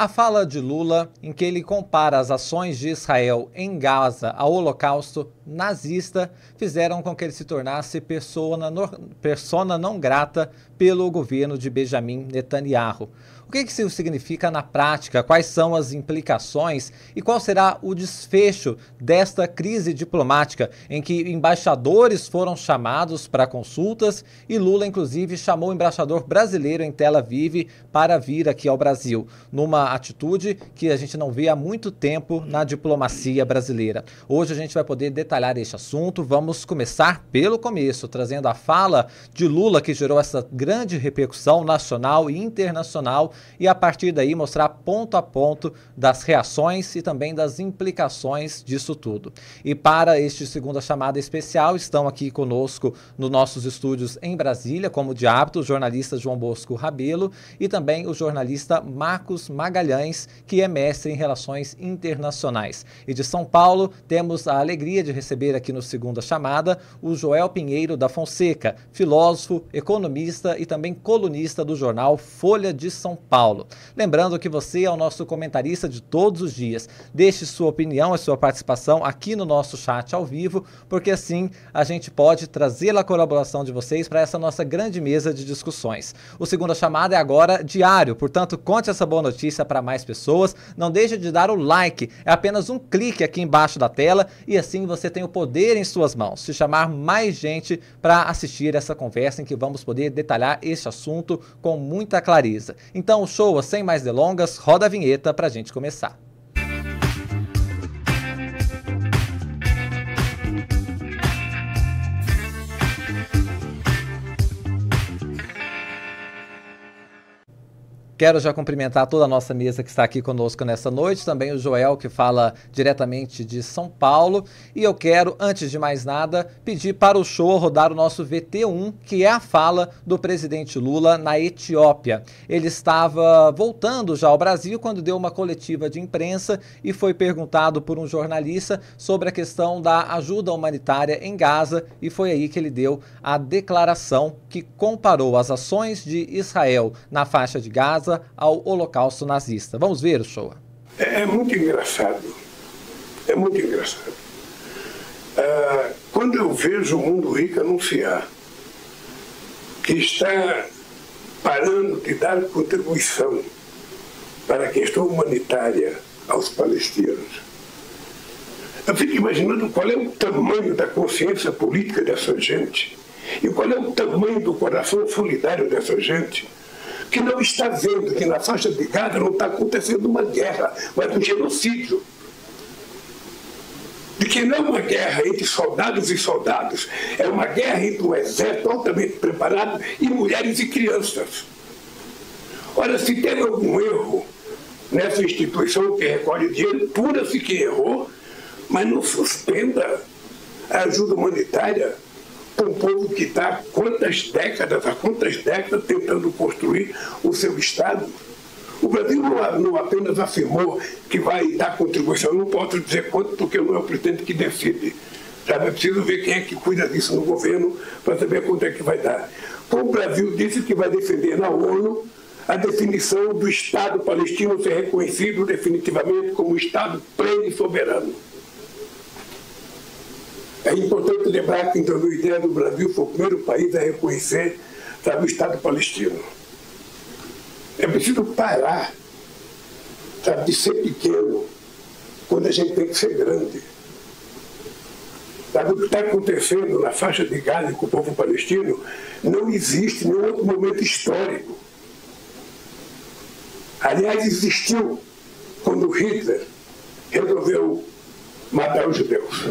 A fala de Lula, em que ele compara as ações de Israel em Gaza ao Holocausto nazista, fizeram com que ele se tornasse persona, persona não grata pelo governo de Benjamin Netanyahu. O que isso significa na prática? Quais são as implicações e qual será o desfecho desta crise diplomática em que embaixadores foram chamados para consultas e Lula, inclusive, chamou o embaixador brasileiro em Tel Aviv para vir aqui ao Brasil, numa atitude que a gente não vê há muito tempo na diplomacia brasileira. Hoje a gente vai poder detalhar este assunto. Vamos começar pelo começo, trazendo a fala de Lula que gerou essa grande repercussão nacional e internacional e a partir daí mostrar ponto a ponto das reações e também das implicações disso tudo. E para este segunda chamada especial, estão aqui conosco nos nossos estúdios em Brasília, como de hábito, o jornalista João Bosco Rabelo e também o jornalista Marcos Magalhães, que é mestre em relações internacionais. E de São Paulo, temos a alegria de receber aqui no segunda chamada o Joel Pinheiro da Fonseca, filósofo, economista e também colunista do jornal Folha de São Paulo. Lembrando que você é o nosso comentarista de todos os dias. Deixe sua opinião e sua participação aqui no nosso chat ao vivo, porque assim a gente pode trazer a colaboração de vocês para essa nossa grande mesa de discussões. O segunda chamada é agora diário, portanto, conte essa boa notícia para mais pessoas. Não deixe de dar o like, é apenas um clique aqui embaixo da tela e assim você tem o poder em suas mãos de chamar mais gente para assistir essa conversa em que vamos poder detalhar este assunto com muita clareza. Então, então, show, sem mais delongas, roda a vinheta pra gente começar. Quero já cumprimentar toda a nossa mesa que está aqui conosco nessa noite, também o Joel, que fala diretamente de São Paulo. E eu quero, antes de mais nada, pedir para o show rodar o nosso VT1, que é a fala do presidente Lula na Etiópia. Ele estava voltando já ao Brasil quando deu uma coletiva de imprensa e foi perguntado por um jornalista sobre a questão da ajuda humanitária em Gaza, e foi aí que ele deu a declaração que comparou as ações de Israel na faixa de Gaza ao Holocausto nazista. Vamos ver show. É, é muito engraçado. É muito engraçado. Ah, quando eu vejo o mundo rico anunciar que está parando de dar contribuição para a questão humanitária aos palestinos, eu fico imaginando qual é o tamanho da consciência política dessa gente e qual é o tamanho do coração solidário dessa gente que não está vendo que na faixa de Gaza não está acontecendo uma guerra, mas um genocídio. De que não é uma guerra entre soldados e soldados, é uma guerra entre um exército altamente preparado e mulheres e crianças. Ora, se teve algum erro nessa instituição que recolhe dinheiro, pura-se que errou, mas não suspenda a ajuda humanitária um povo que está quantas décadas, há quantas décadas tentando construir o seu Estado. O Brasil não, apenas afirmou que vai dar contribuição, eu não posso dizer quanto, porque não é o presidente que decide. Sabe? É preciso ver quem é que cuida disso no governo para saber quanto é que vai dar. Então, o Brasil disse que vai defender na ONU a definição do Estado palestino ser reconhecido definitivamente como Estado pleno e soberano. É importante lembrar que em 2010 o Brasil foi o primeiro país a reconhecer sabe, o Estado palestino. É preciso parar sabe, de ser pequeno quando a gente tem que ser grande. Sabe, o que está acontecendo na faixa de Gaza com o povo palestino não existe em nenhum outro momento histórico. Aliás, existiu quando Hitler resolveu matar os judeus.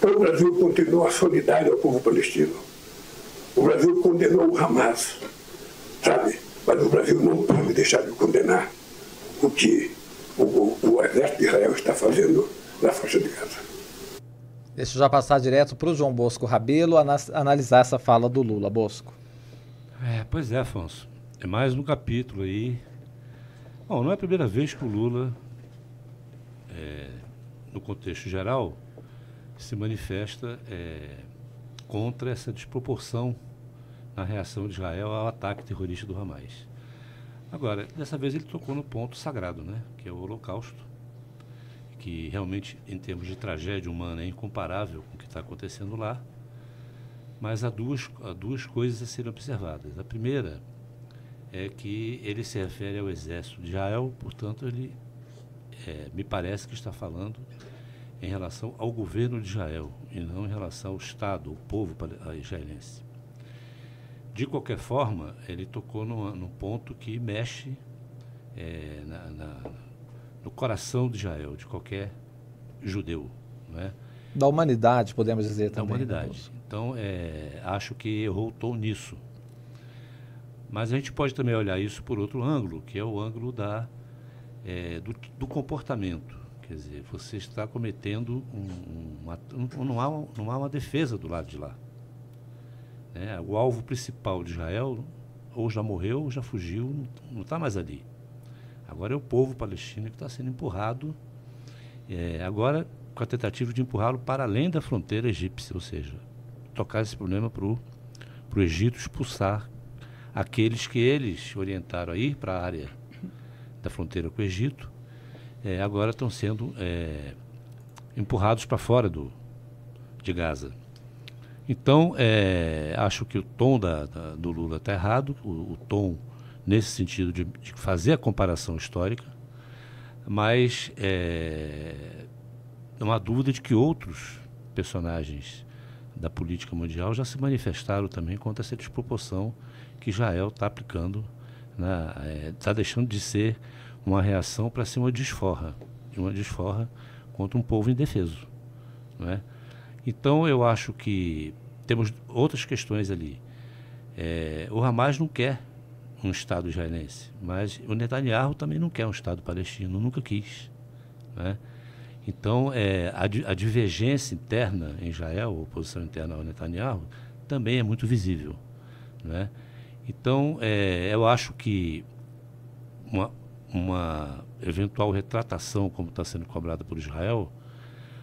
Então o Brasil continua solidário ao povo palestino. O Brasil condenou o Hamas, sabe? Mas o Brasil não pode deixar de condenar o que o, o, o exército de Israel está fazendo na faixa de Gaza. Deixa eu já passar direto para o João Bosco Rabelo analisar essa fala do Lula. Bosco. É, pois é, Afonso. É mais um capítulo aí. Bom, não é a primeira vez que o Lula, é, no contexto geral, se manifesta é, contra essa desproporção na reação de Israel ao ataque terrorista do Hamas. Agora, dessa vez ele tocou no ponto sagrado, né? Que é o Holocausto, que realmente, em termos de tragédia humana, é incomparável com o que está acontecendo lá. Mas há duas, há duas coisas a serem observadas. A primeira é que ele se refere ao exército de Israel, portanto, ele é, me parece que está falando em relação ao governo de Israel e não em relação ao Estado, ao povo israelense. De qualquer forma, ele tocou no, no ponto que mexe é, na, na, no coração de Israel, de qualquer judeu. Não é? Da humanidade, podemos dizer da também. Da humanidade. Então, é, acho que errou o tom nisso. Mas a gente pode também olhar isso por outro ângulo, que é o ângulo da, é, do, do, comportamento. Quer dizer, você está cometendo um, uma, um, não, há, não há uma defesa do lado de lá. É, o alvo principal de Israel ou já morreu, ou já fugiu, não está mais ali. Agora é o povo palestino que está sendo empurrado, é, agora com a tentativa de empurrá-lo para além da fronteira egípcia, ou seja, tocar esse problema para o Egito expulsar aqueles que eles orientaram a ir para a área da fronteira com o Egito, é, agora estão sendo é, empurrados para fora do, de Gaza. Então, é, acho que o tom da, da, do Lula está errado, o, o, tom nesse sentido de, de, fazer a comparação histórica, mas é, não há dúvida de que outros personagens da política mundial já se manifestaram também contra essa desproporção que Israel está aplicando, está é, deixando de ser uma reação para ser uma desforra, uma desforra contra um povo indefeso. Não é? Então eu acho que temos outras questões ali. É, o Hamas não quer um Estado israelense, mas o Netanyahu também não quer um Estado palestino, nunca quis. Né? Então, é, a, a, divergência interna em Israel, a oposição interna ao Netanyahu, também é muito visível. Né? Então, é, eu acho que uma, uma eventual retratação, como está sendo cobrada por Israel,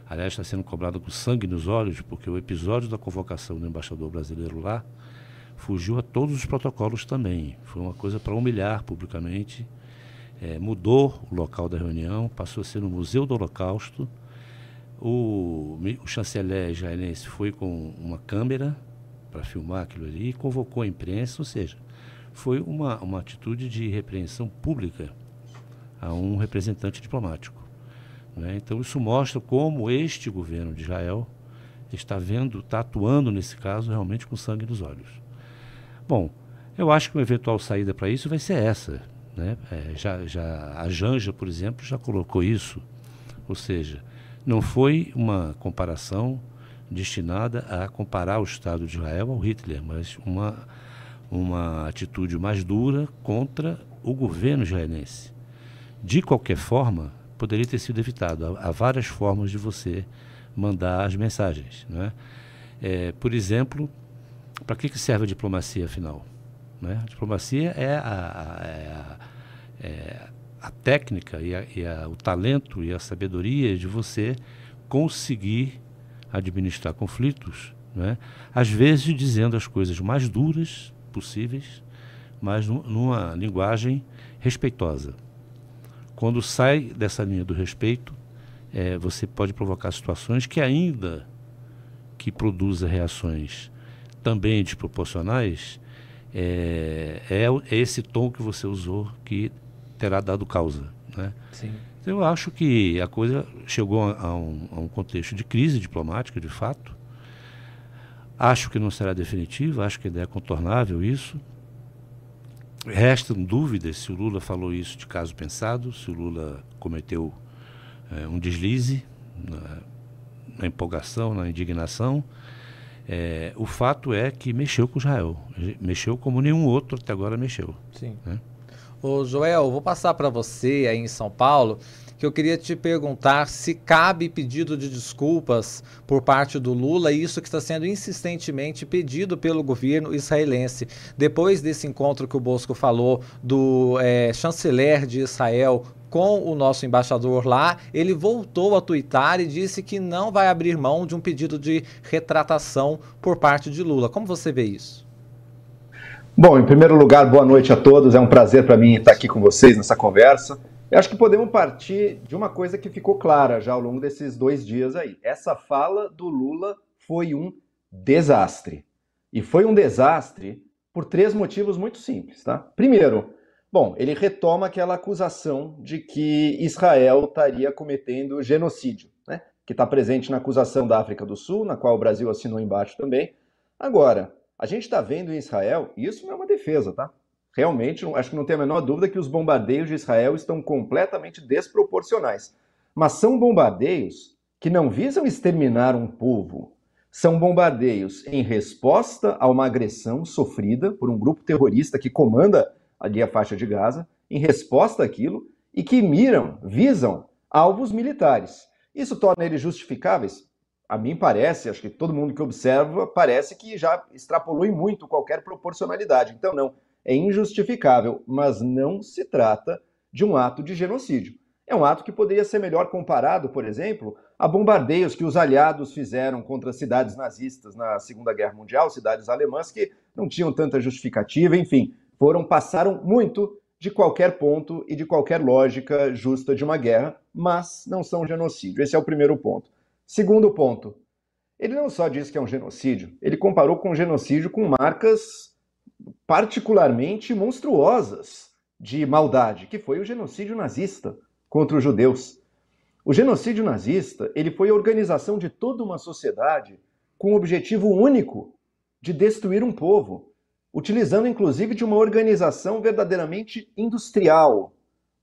aliás, está sendo cobrada com sangue nos olhos, porque o episódio da convocação do embaixador brasileiro lá fugiu a todos os protocolos também. Foi uma coisa para humilhar publicamente é, mudou o local da reunião, passou a ser no Museu do Holocausto. O, o chanceler israelense foi com uma câmera para filmar aquilo ali e convocou a imprensa, ou seja, foi uma, uma atitude de repreensão pública a um representante diplomático. Né? Então, isso mostra como este governo de Israel está vendo, está atuando nesse caso realmente com sangue nos olhos. Bom, eu acho que uma eventual saída para isso vai ser essa. Né? É, já, já, a Janja, por exemplo, já colocou isso. Ou seja, não foi uma comparação destinada a comparar o Estado de Israel ao Hitler, mas uma, uma atitude mais dura contra o governo israelense. De qualquer forma, poderia ter sido evitado. Há, há várias formas de você mandar as mensagens. Né? É, por exemplo, para que, que serve a diplomacia, afinal? Né? A diplomacia é a, a, é a, é técnica e, a, e o talento e a sabedoria de você conseguir administrar conflitos, né? às vezes dizendo as coisas mais duras possíveis, mas numa linguagem respeitosa. Quando sai dessa linha do respeito, é, você pode provocar situações que ainda que produza reações também desproporcionais, é, é, é, esse tom que você usou que terá dado causa. Né? Sim. Então, eu acho que a coisa chegou a um, a um contexto de crise diplomática, de fato. Acho que não será definitiva, acho que é contornável isso. Restam dúvidas se o Lula falou isso de caso pensado, se o Lula cometeu é, um deslize na, na empolgação, na indignação é, o fato é que mexeu com Israel. Mexeu como nenhum outro até agora mexeu. Sim. Né? Ô Joel, vou passar para você aí em São Paulo que eu queria te perguntar se cabe pedido de desculpas por parte do Lula, isso que está sendo insistentemente pedido pelo governo israelense. Depois desse encontro que o Bosco falou do é, chanceler de Israel com o nosso embaixador lá, ele voltou a twittar e disse que não vai abrir mão de um pedido de retratação por parte de Lula. Como você vê isso? Bom, em primeiro lugar, boa noite a todos. É um prazer para mim estar aqui com vocês nessa conversa. Eu acho que podemos partir de uma coisa que ficou clara já ao longo desses dois dias aí. Essa fala do Lula foi um desastre. E foi um desastre por três motivos muito simples, tá? Primeiro, bom, ele retoma aquela acusação de que Israel estaria cometendo genocídio, né? Que está presente na acusação da África do Sul, na qual o Brasil assinou embaixo também. Agora, a gente está vendo em Israel, e isso não é uma defesa, tá? Realmente, acho que não tem a menor dúvida que os bombardeios de Israel estão completamente desproporcionais. Mas são bombardeios que não visam exterminar um povo. São bombardeios em resposta a uma agressão sofrida por um grupo terrorista que comanda ali a faixa de Gaza, em resposta àquilo, e que miram, visam alvos militares. Isso torna eles justificáveis? a mim parece, acho que todo mundo que observa, parece que já extrapolou em muito qualquer proporcionalidade. Então, não, é injustificável, mas não se trata de um ato de genocídio. É um ato que poderia ser melhor comparado, por exemplo, a bombardeios que os aliados fizeram contra cidades nazistas na Segunda Guerra Mundial, cidades alemãs que não tinham tanta justificativa, enfim, foram passaram muito de qualquer ponto e de qualquer lógica justa de uma guerra, mas não são genocídio. Esse é o primeiro ponto. Segundo ponto, ele não só disse que é um genocídio, ele comparou com genocídio com marcas particularmente monstruosas de maldade, que foi o genocídio nazista contra os judeus. O genocídio nazista, ele foi a organização de toda uma sociedade com o objetivo único de destruir um povo, utilizando inclusive de uma organização verdadeiramente industrial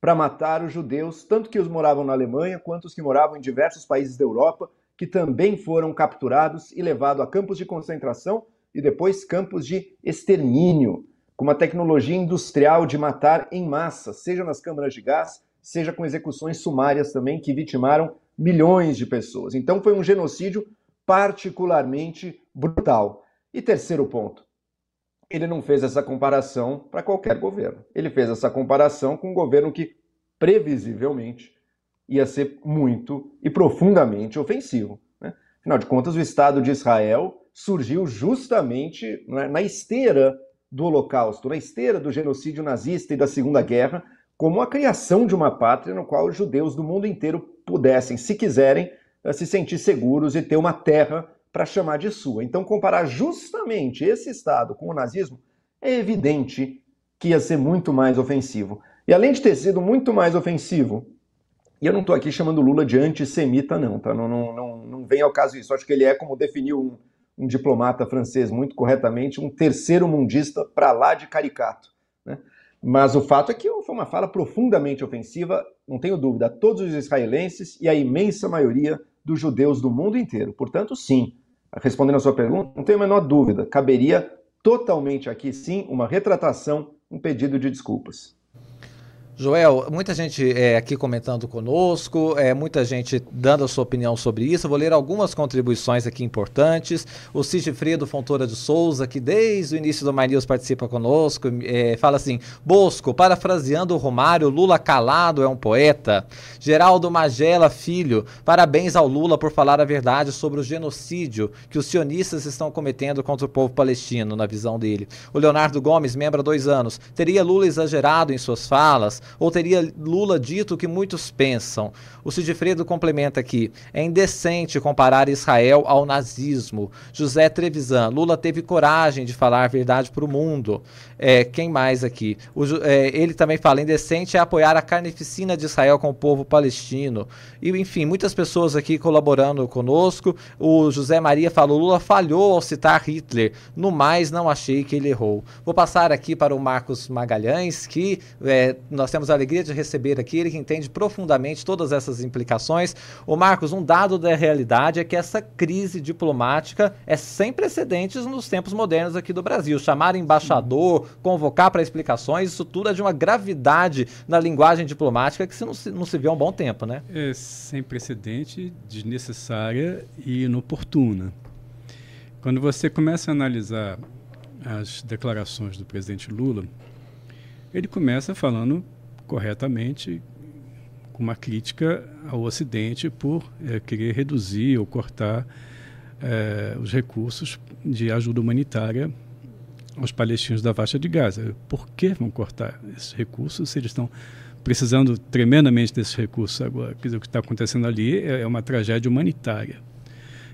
para matar os judeus, tanto que os moravam na Alemanha quanto os que moravam em diversos países da Europa, que também foram capturados e levados a campos de concentração e depois campos de extermínio, com uma tecnologia industrial de matar em massa, seja nas câmaras de gás, seja com execuções sumárias também que vitimaram milhões de pessoas. Então foi um genocídio particularmente brutal. E terceiro ponto, ele não fez essa comparação para qualquer governo. Ele fez essa comparação com um governo que, previsivelmente, ia ser muito e profundamente ofensivo. Né? Afinal de contas, o Estado de Israel surgiu justamente né, na esteira do Holocausto, na esteira do genocídio nazista e da Segunda Guerra, como a criação de uma pátria no qual os judeus do mundo inteiro pudessem, se quiserem, eh, se sentir seguros e ter uma terra para chamar de sua. Então, comparar justamente esse Estado com o nazismo é evidente que ia ser muito mais ofensivo. E além de ter sido muito mais ofensivo, e eu não estou aqui chamando Lula de antissemita, não, tá? Não, não, não, não vem ao caso isso. Acho que ele é, como definiu um, um diplomata francês muito corretamente, um terceiro mundista para lá de caricato. Né? Mas o fato é que foi uma fala profundamente ofensiva, não tenho dúvida, a todos os israelenses e a imensa maioria dos judeus do mundo inteiro. Portanto, sim, respondendo a sua pergunta, não tenho a menor dúvida, caberia totalmente aqui sim uma retratação, um pedido de desculpas. Joel, muita gente é, aqui comentando conosco, é, muita gente dando a sua opinião sobre isso. Eu vou ler algumas contribuições aqui importantes. O Sigifredo Fontoura de Souza, que desde o início do My News participa conosco, é, fala assim: Bosco, parafraseando o Romário, Lula calado é um poeta. Geraldo Magela Filho, parabéns ao Lula por falar a verdade sobre o genocídio que os sionistas estão cometendo contra o povo palestino, na visão dele. O Leonardo Gomes, membro há dois anos, teria Lula exagerado em suas falas? Ou teria Lula dito o que muitos pensam? O Sidfredo complementa aqui: é indecente comparar Israel ao nazismo. José Trevisan, Lula teve coragem de falar a verdade para o mundo. É, quem mais aqui? O, é, ele também fala: indecente é apoiar a carnificina de Israel com o povo palestino. E, enfim, muitas pessoas aqui colaborando conosco. O José Maria falou: Lula falhou ao citar Hitler. No mais, não achei que ele errou. Vou passar aqui para o Marcos Magalhães, que é, nós temos a alegria de receber aqui, ele que entende profundamente todas essas implicações. O Marcos, um dado da realidade é que essa crise diplomática é sem precedentes nos tempos modernos aqui do Brasil. Chamar embaixador, convocar para explicações, isso tudo é de uma gravidade na linguagem diplomática que não se, não se vê há um bom tempo, né? É sem precedente, desnecessária e inoportuna. Quando você começa a analisar as declarações do presidente Lula, ele começa falando corretamente com uma crítica ao Ocidente por é, querer reduzir ou cortar é, os recursos de ajuda humanitária aos palestinos da faixa de Gaza. Por que vão cortar esses recursos se eles estão precisando tremendamente desses recursos agora? Quer dizer, o que está acontecendo ali é, é uma tragédia humanitária.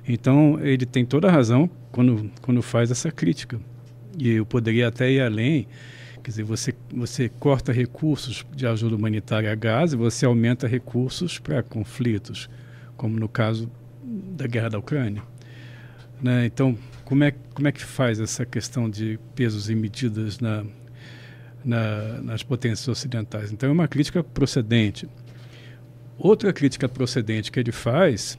Então, ele tem toda a razão quando, quando faz essa crítica. E eu poderia até ir além. Quer dizer, você, você corta recursos de ajuda humanitária a Gaza e você aumenta recursos para conflitos, como no caso da guerra da Ucrânia. Né? Então, como é, como é que faz essa questão de pesos e medidas na, na, nas potências ocidentais? Então, é uma crítica procedente. Outra crítica procedente que ele faz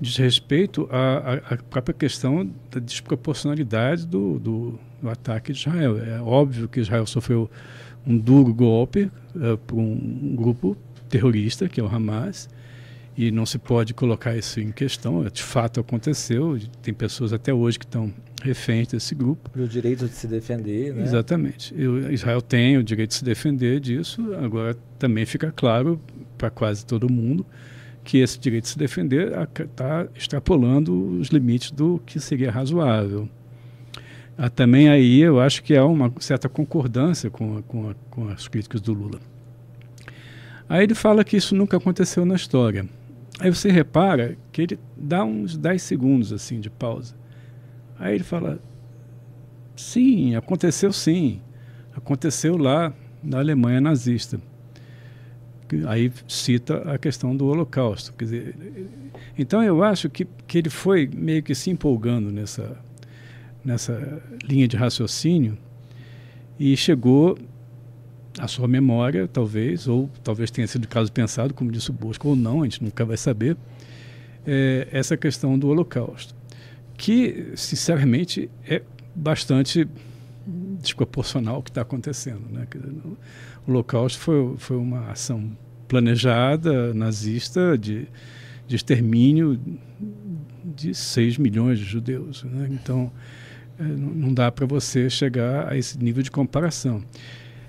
diz respeito à, à própria questão da desproporcionalidade do, do, do, ataque de Israel. É óbvio que Israel sofreu um duro golpe uh, por um grupo terrorista, que é o Hamas, e não se pode colocar isso em questão. De fato aconteceu, tem pessoas até hoje que estão reféns desse grupo. E o direito de se defender, né? Exatamente. Eu, Israel tem o direito de se defender disso, agora também fica claro para quase todo mundo que esse direito de se defender está extrapolando os limites do que seria razoável. Ah, também aí eu acho que há uma certa concordância com, a, com, a, com as críticas do Lula. Aí ele fala que isso nunca aconteceu na história. Aí você repara que ele dá uns 10 segundos assim de pausa. Aí ele fala: sim, aconteceu sim. Aconteceu lá na Alemanha nazista aí cita a questão do Holocausto. Quer dizer, então eu acho que, que ele foi meio que se empolgando nessa, nessa linha de raciocínio e chegou à sua memória, talvez, ou talvez tenha sido caso pensado, como disse o Bosco, ou não, a gente nunca vai saber, é, essa questão do Holocausto, que, sinceramente, é bastante desproporcional o que está acontecendo. Né? O Holocausto foi, foi uma ação planejada nazista de, de extermínio de 6 milhões de judeus. Né? Então, é, não dá para você chegar a esse nível de comparação.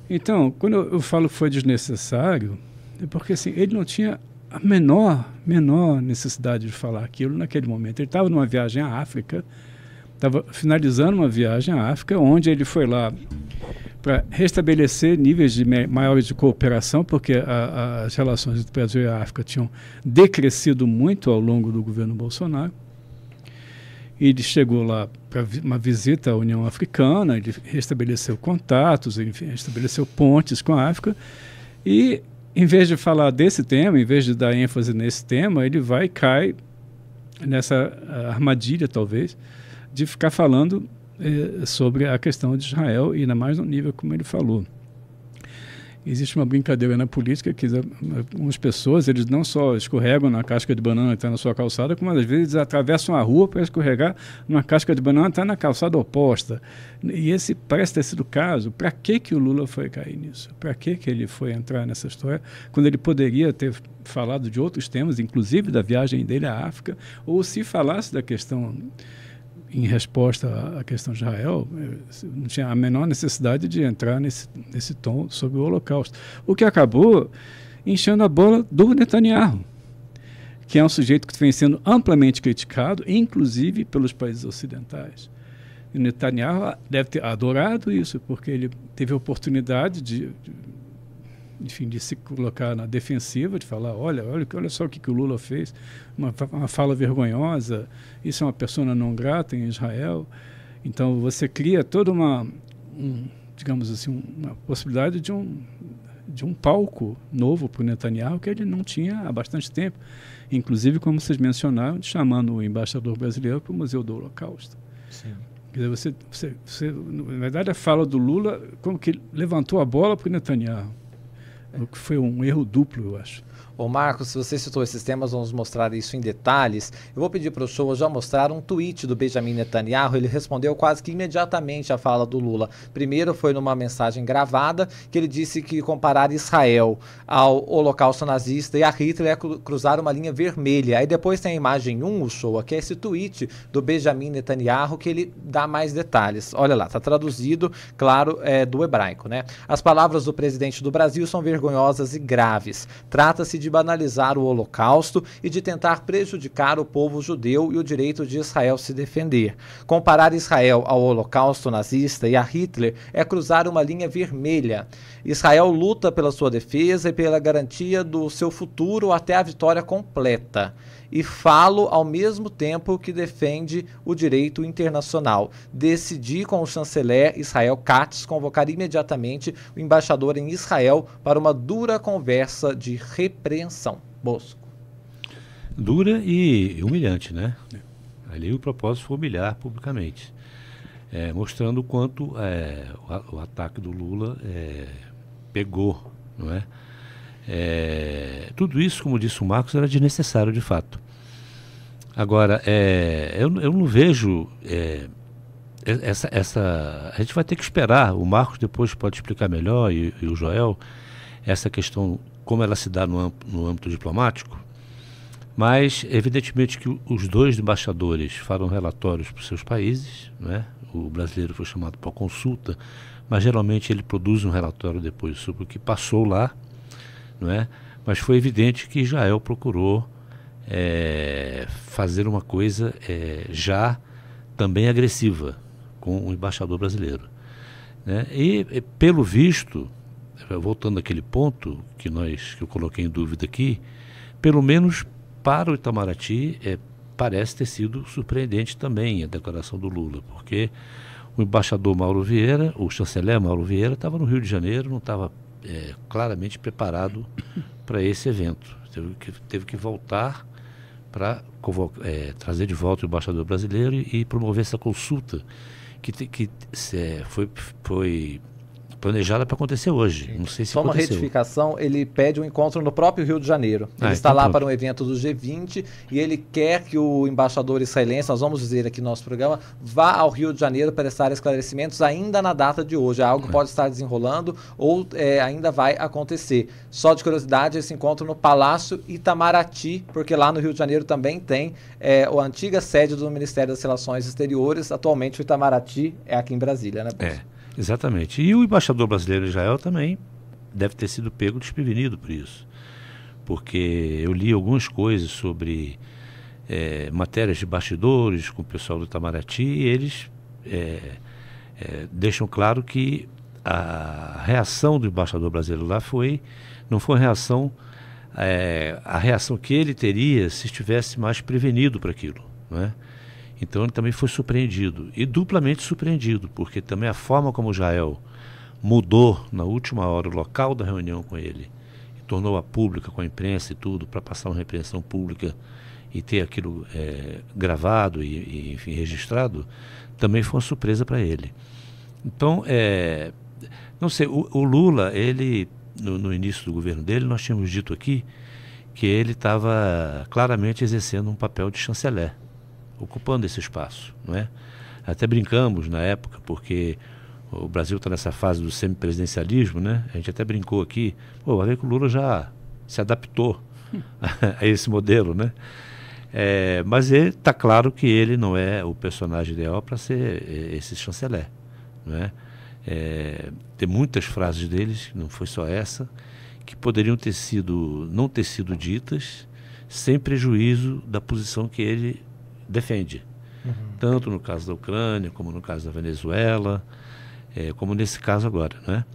Então, quando eu, falo que foi desnecessário, é porque assim, ele não tinha a menor, menor necessidade de falar aquilo naquele momento. Ele estava numa viagem à África, estava finalizando uma viagem à África, onde ele foi lá para restabelecer níveis de maiores de cooperação, porque a, a, as relações entre o Brasil e a África tinham decrescido muito ao longo do governo Bolsonaro. Ele chegou lá para uma visita à União Africana, ele restabeleceu contatos, ele restabeleceu pontes com a África, e em vez de falar desse tema, em vez de dar ênfase nesse tema, ele vai e cai nessa armadilha, talvez, de ficar falando eh, sobre a questão de Israel, e ainda mais no nível como ele falou. Existe uma brincadeira na política que algumas pessoas eles não só escorregam na casca de banana que está na sua calçada, como às vezes atravessam a rua para escorregar numa casca de banana que está na calçada oposta. E esse parece ter sido o caso. Para que, que o Lula foi cair nisso? Para que, que ele foi entrar nessa história quando ele poderia ter falado de outros temas, inclusive da viagem dele à África, ou se falasse da questão em resposta à questão de Israel, não tinha a menor necessidade de entrar nesse, nesse tom sobre o Holocausto. O que acabou enchendo a bola do Netanyahu, que é um sujeito que vem sendo amplamente criticado, inclusive pelos países ocidentais. E Netanyahu deve ter adorado isso, porque ele teve a oportunidade de, de enfim, de se colocar na defensiva, de falar, olha, olha, olha só o que, que o Lula fez, uma, uma fala vergonhosa, isso é uma pessoa não grata em Israel. Então você cria toda uma, um, digamos assim, uma possibilidade de um, de um palco novo para o Netanyahu que ele não tinha há bastante tempo. Inclusive, como vocês mencionaram, chamando o embaixador brasileiro para o Museu do Holocausto. Sim. Quer dizer, você, você, você, na verdade, a fala do Lula como que levantou a bola para o Netanyahu. O que foi um erro duplo, eu acho. Ô Marcos, se você citou esses temas, vamos mostrar isso em detalhes. Eu vou pedir para o show já mostrar um tweet do Benjamin Netanyahu. Ele respondeu quase que imediatamente à fala do Lula. Primeiro foi numa mensagem gravada que ele disse que comparar Israel ao holocausto nazista e a Hitler é cruzar uma linha vermelha. Aí depois tem a imagem 1, o show, que é esse tweet do Benjamin Netanyahu que ele dá mais detalhes. Olha lá, está traduzido, claro, é, do hebraico, né? As palavras do presidente do Brasil são vergonhosas e graves. Trata-se de banalizar o Holocausto e de tentar prejudicar o povo judeu e o direito de Israel se defender. Comparar Israel ao Holocausto nazista e a Hitler é cruzar uma linha vermelha. Israel luta pela sua defesa e pela garantia do seu futuro até a vitória completa e falo ao mesmo tempo que defende o direito internacional. Decidi com o chanceler Israel Katz convocar imediatamente o embaixador em Israel para uma dura conversa de repreensão. Bosco. Dura e humilhante, né? Ali o propósito foi humilhar publicamente, é, mostrando quanto é, o, o, ataque do Lula é, pegou, não é? É, tudo isso, como disse o Marcos, era desnecessário de fato. Agora, é, eu, eu não vejo é, essa, essa. A gente vai ter que esperar. O Marcos depois pode explicar melhor, e, e o Joel, essa questão, como ela se dá no, no âmbito diplomático. Mas, evidentemente, que os dois embaixadores falam relatórios para os seus países. Né? O brasileiro foi chamado para consulta, mas geralmente ele produz um relatório depois sobre o que passou lá. Não é? Mas foi evidente que Israel procurou é, fazer uma coisa é, já também agressiva com o embaixador brasileiro. Né? E, e, pelo visto, voltando àquele ponto que, nós, que eu coloquei em dúvida aqui, pelo menos para o Itamaraty é, parece ter sido surpreendente também a declaração do Lula, porque o embaixador Mauro Vieira, o chanceler Mauro Vieira, estava no Rio de Janeiro, não estava é, claramente preparado para esse evento. Teve que, teve que voltar para é, trazer de volta o embaixador brasileiro e, e promover essa consulta que, que é, foi, foi planejada para acontecer hoje. Sim. Não sei se Só aconteceu. uma retificação, ele pede um encontro no próprio Rio de Janeiro. Ele ah, está então lá pronto. para um evento do G20 e ele quer que o embaixador israelense, nós vamos dizer aqui no nosso programa, vá ao Rio de Janeiro para prestar esclarecimentos ainda na data de hoje. É algo é. pode estar desenrolando ou é, ainda vai acontecer. Só de curiosidade, esse encontro no Palácio Itamaraty, porque lá no Rio de Janeiro também tem é, a antiga sede do Ministério das Relações Exteriores. Atualmente o Itamaraty é aqui em Brasília, né, Bolsa? É. Exatamente. E o embaixador brasileiro em Israel também deve ter sido pego desprevenido por isso. Porque eu li algumas coisas sobre é, matérias de bastidores com o pessoal do Itamaraty e eles é, é, deixam claro que a reação do embaixador brasileiro lá foi não foi reação a reação que ele teria se estivesse mais prevenido para aquilo, não é? Então ele também foi surpreendido e duplamente surpreendido, porque também a forma como Jael mudou na última hora o local da reunião com ele tornou-a pública com a imprensa e tudo para passar uma repreensão pública e ter aquilo é, gravado e, e, enfim, registrado, também foi uma surpresa para ele. Então, é, não sei, o, o Lula, ele, no, no, início do governo dele, nós tínhamos dito aqui que ele estava claramente exercendo um papel de chanceler ocupando esse espaço, não é? Até brincamos na época, porque o Brasil está nessa fase do semipresidencialismo, né? A gente até brincou aqui, pô, vai ver que o Lula já se adaptou a esse modelo, né? É, mas está claro que ele não é o personagem ideal para ser é, esse chanceler, não é? é? Tem muitas frases deles, não foi só essa, que poderiam ter sido, não ter sido ditas sem prejuízo da posição que ele defende. Uhum. Tanto no caso da Ucrânia, como no caso da Venezuela, é, como nesse caso agora. Né?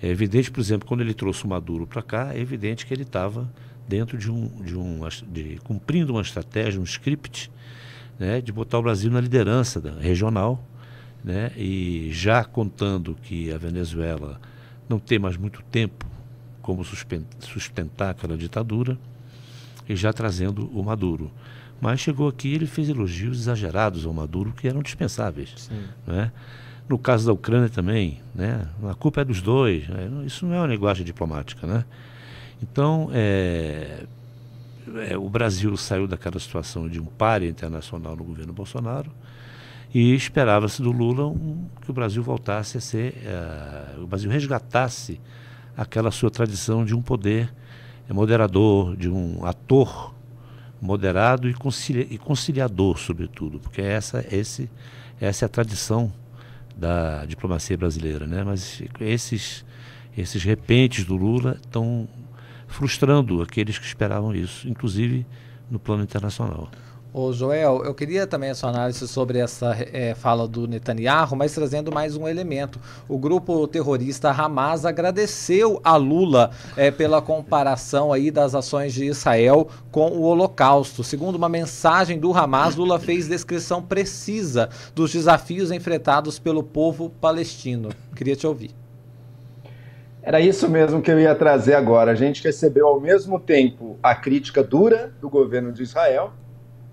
É evidente, por exemplo, quando ele trouxe o Maduro para cá, é evidente que ele estava dentro de um, de um de, cumprindo uma estratégia, um script, né, de botar o Brasil na liderança da, regional, né, e já contando que a Venezuela não tem mais muito tempo como sustentar aquela ditadura, e já trazendo o Maduro. Mas chegou aqui ele fez elogios exagerados ao Maduro que eram dispensáveis. Né? No caso da Ucrânia também, né? a culpa é dos dois. Né? Isso não é uma linguagem diplomática. Né? Então, é, é, o Brasil saiu daquela situação de um páreo internacional no governo Bolsonaro e esperava-se do Lula um, que o Brasil voltasse a ser, uh, o Brasil resgatasse aquela sua tradição de um poder moderador, de um ator moderado e, concilia, e conciliador, sobretudo, porque essa, esse, essa é a tradição da diplomacia brasileira. Né? Mas esses, esses repentes do Lula estão frustrando aqueles que esperavam isso, inclusive no plano internacional. Ô Joel, eu queria também a sua análise sobre essa é, fala do Netanyahu, mas trazendo mais um elemento. O grupo terrorista Hamas agradeceu a Lula é, pela comparação aí das ações de Israel com o Holocausto. Segundo uma mensagem do Hamas, Lula fez descrição precisa dos desafios enfrentados pelo povo palestino. Queria te ouvir. Era isso mesmo que eu ia trazer agora. A gente recebeu ao mesmo tempo a crítica dura do governo de Israel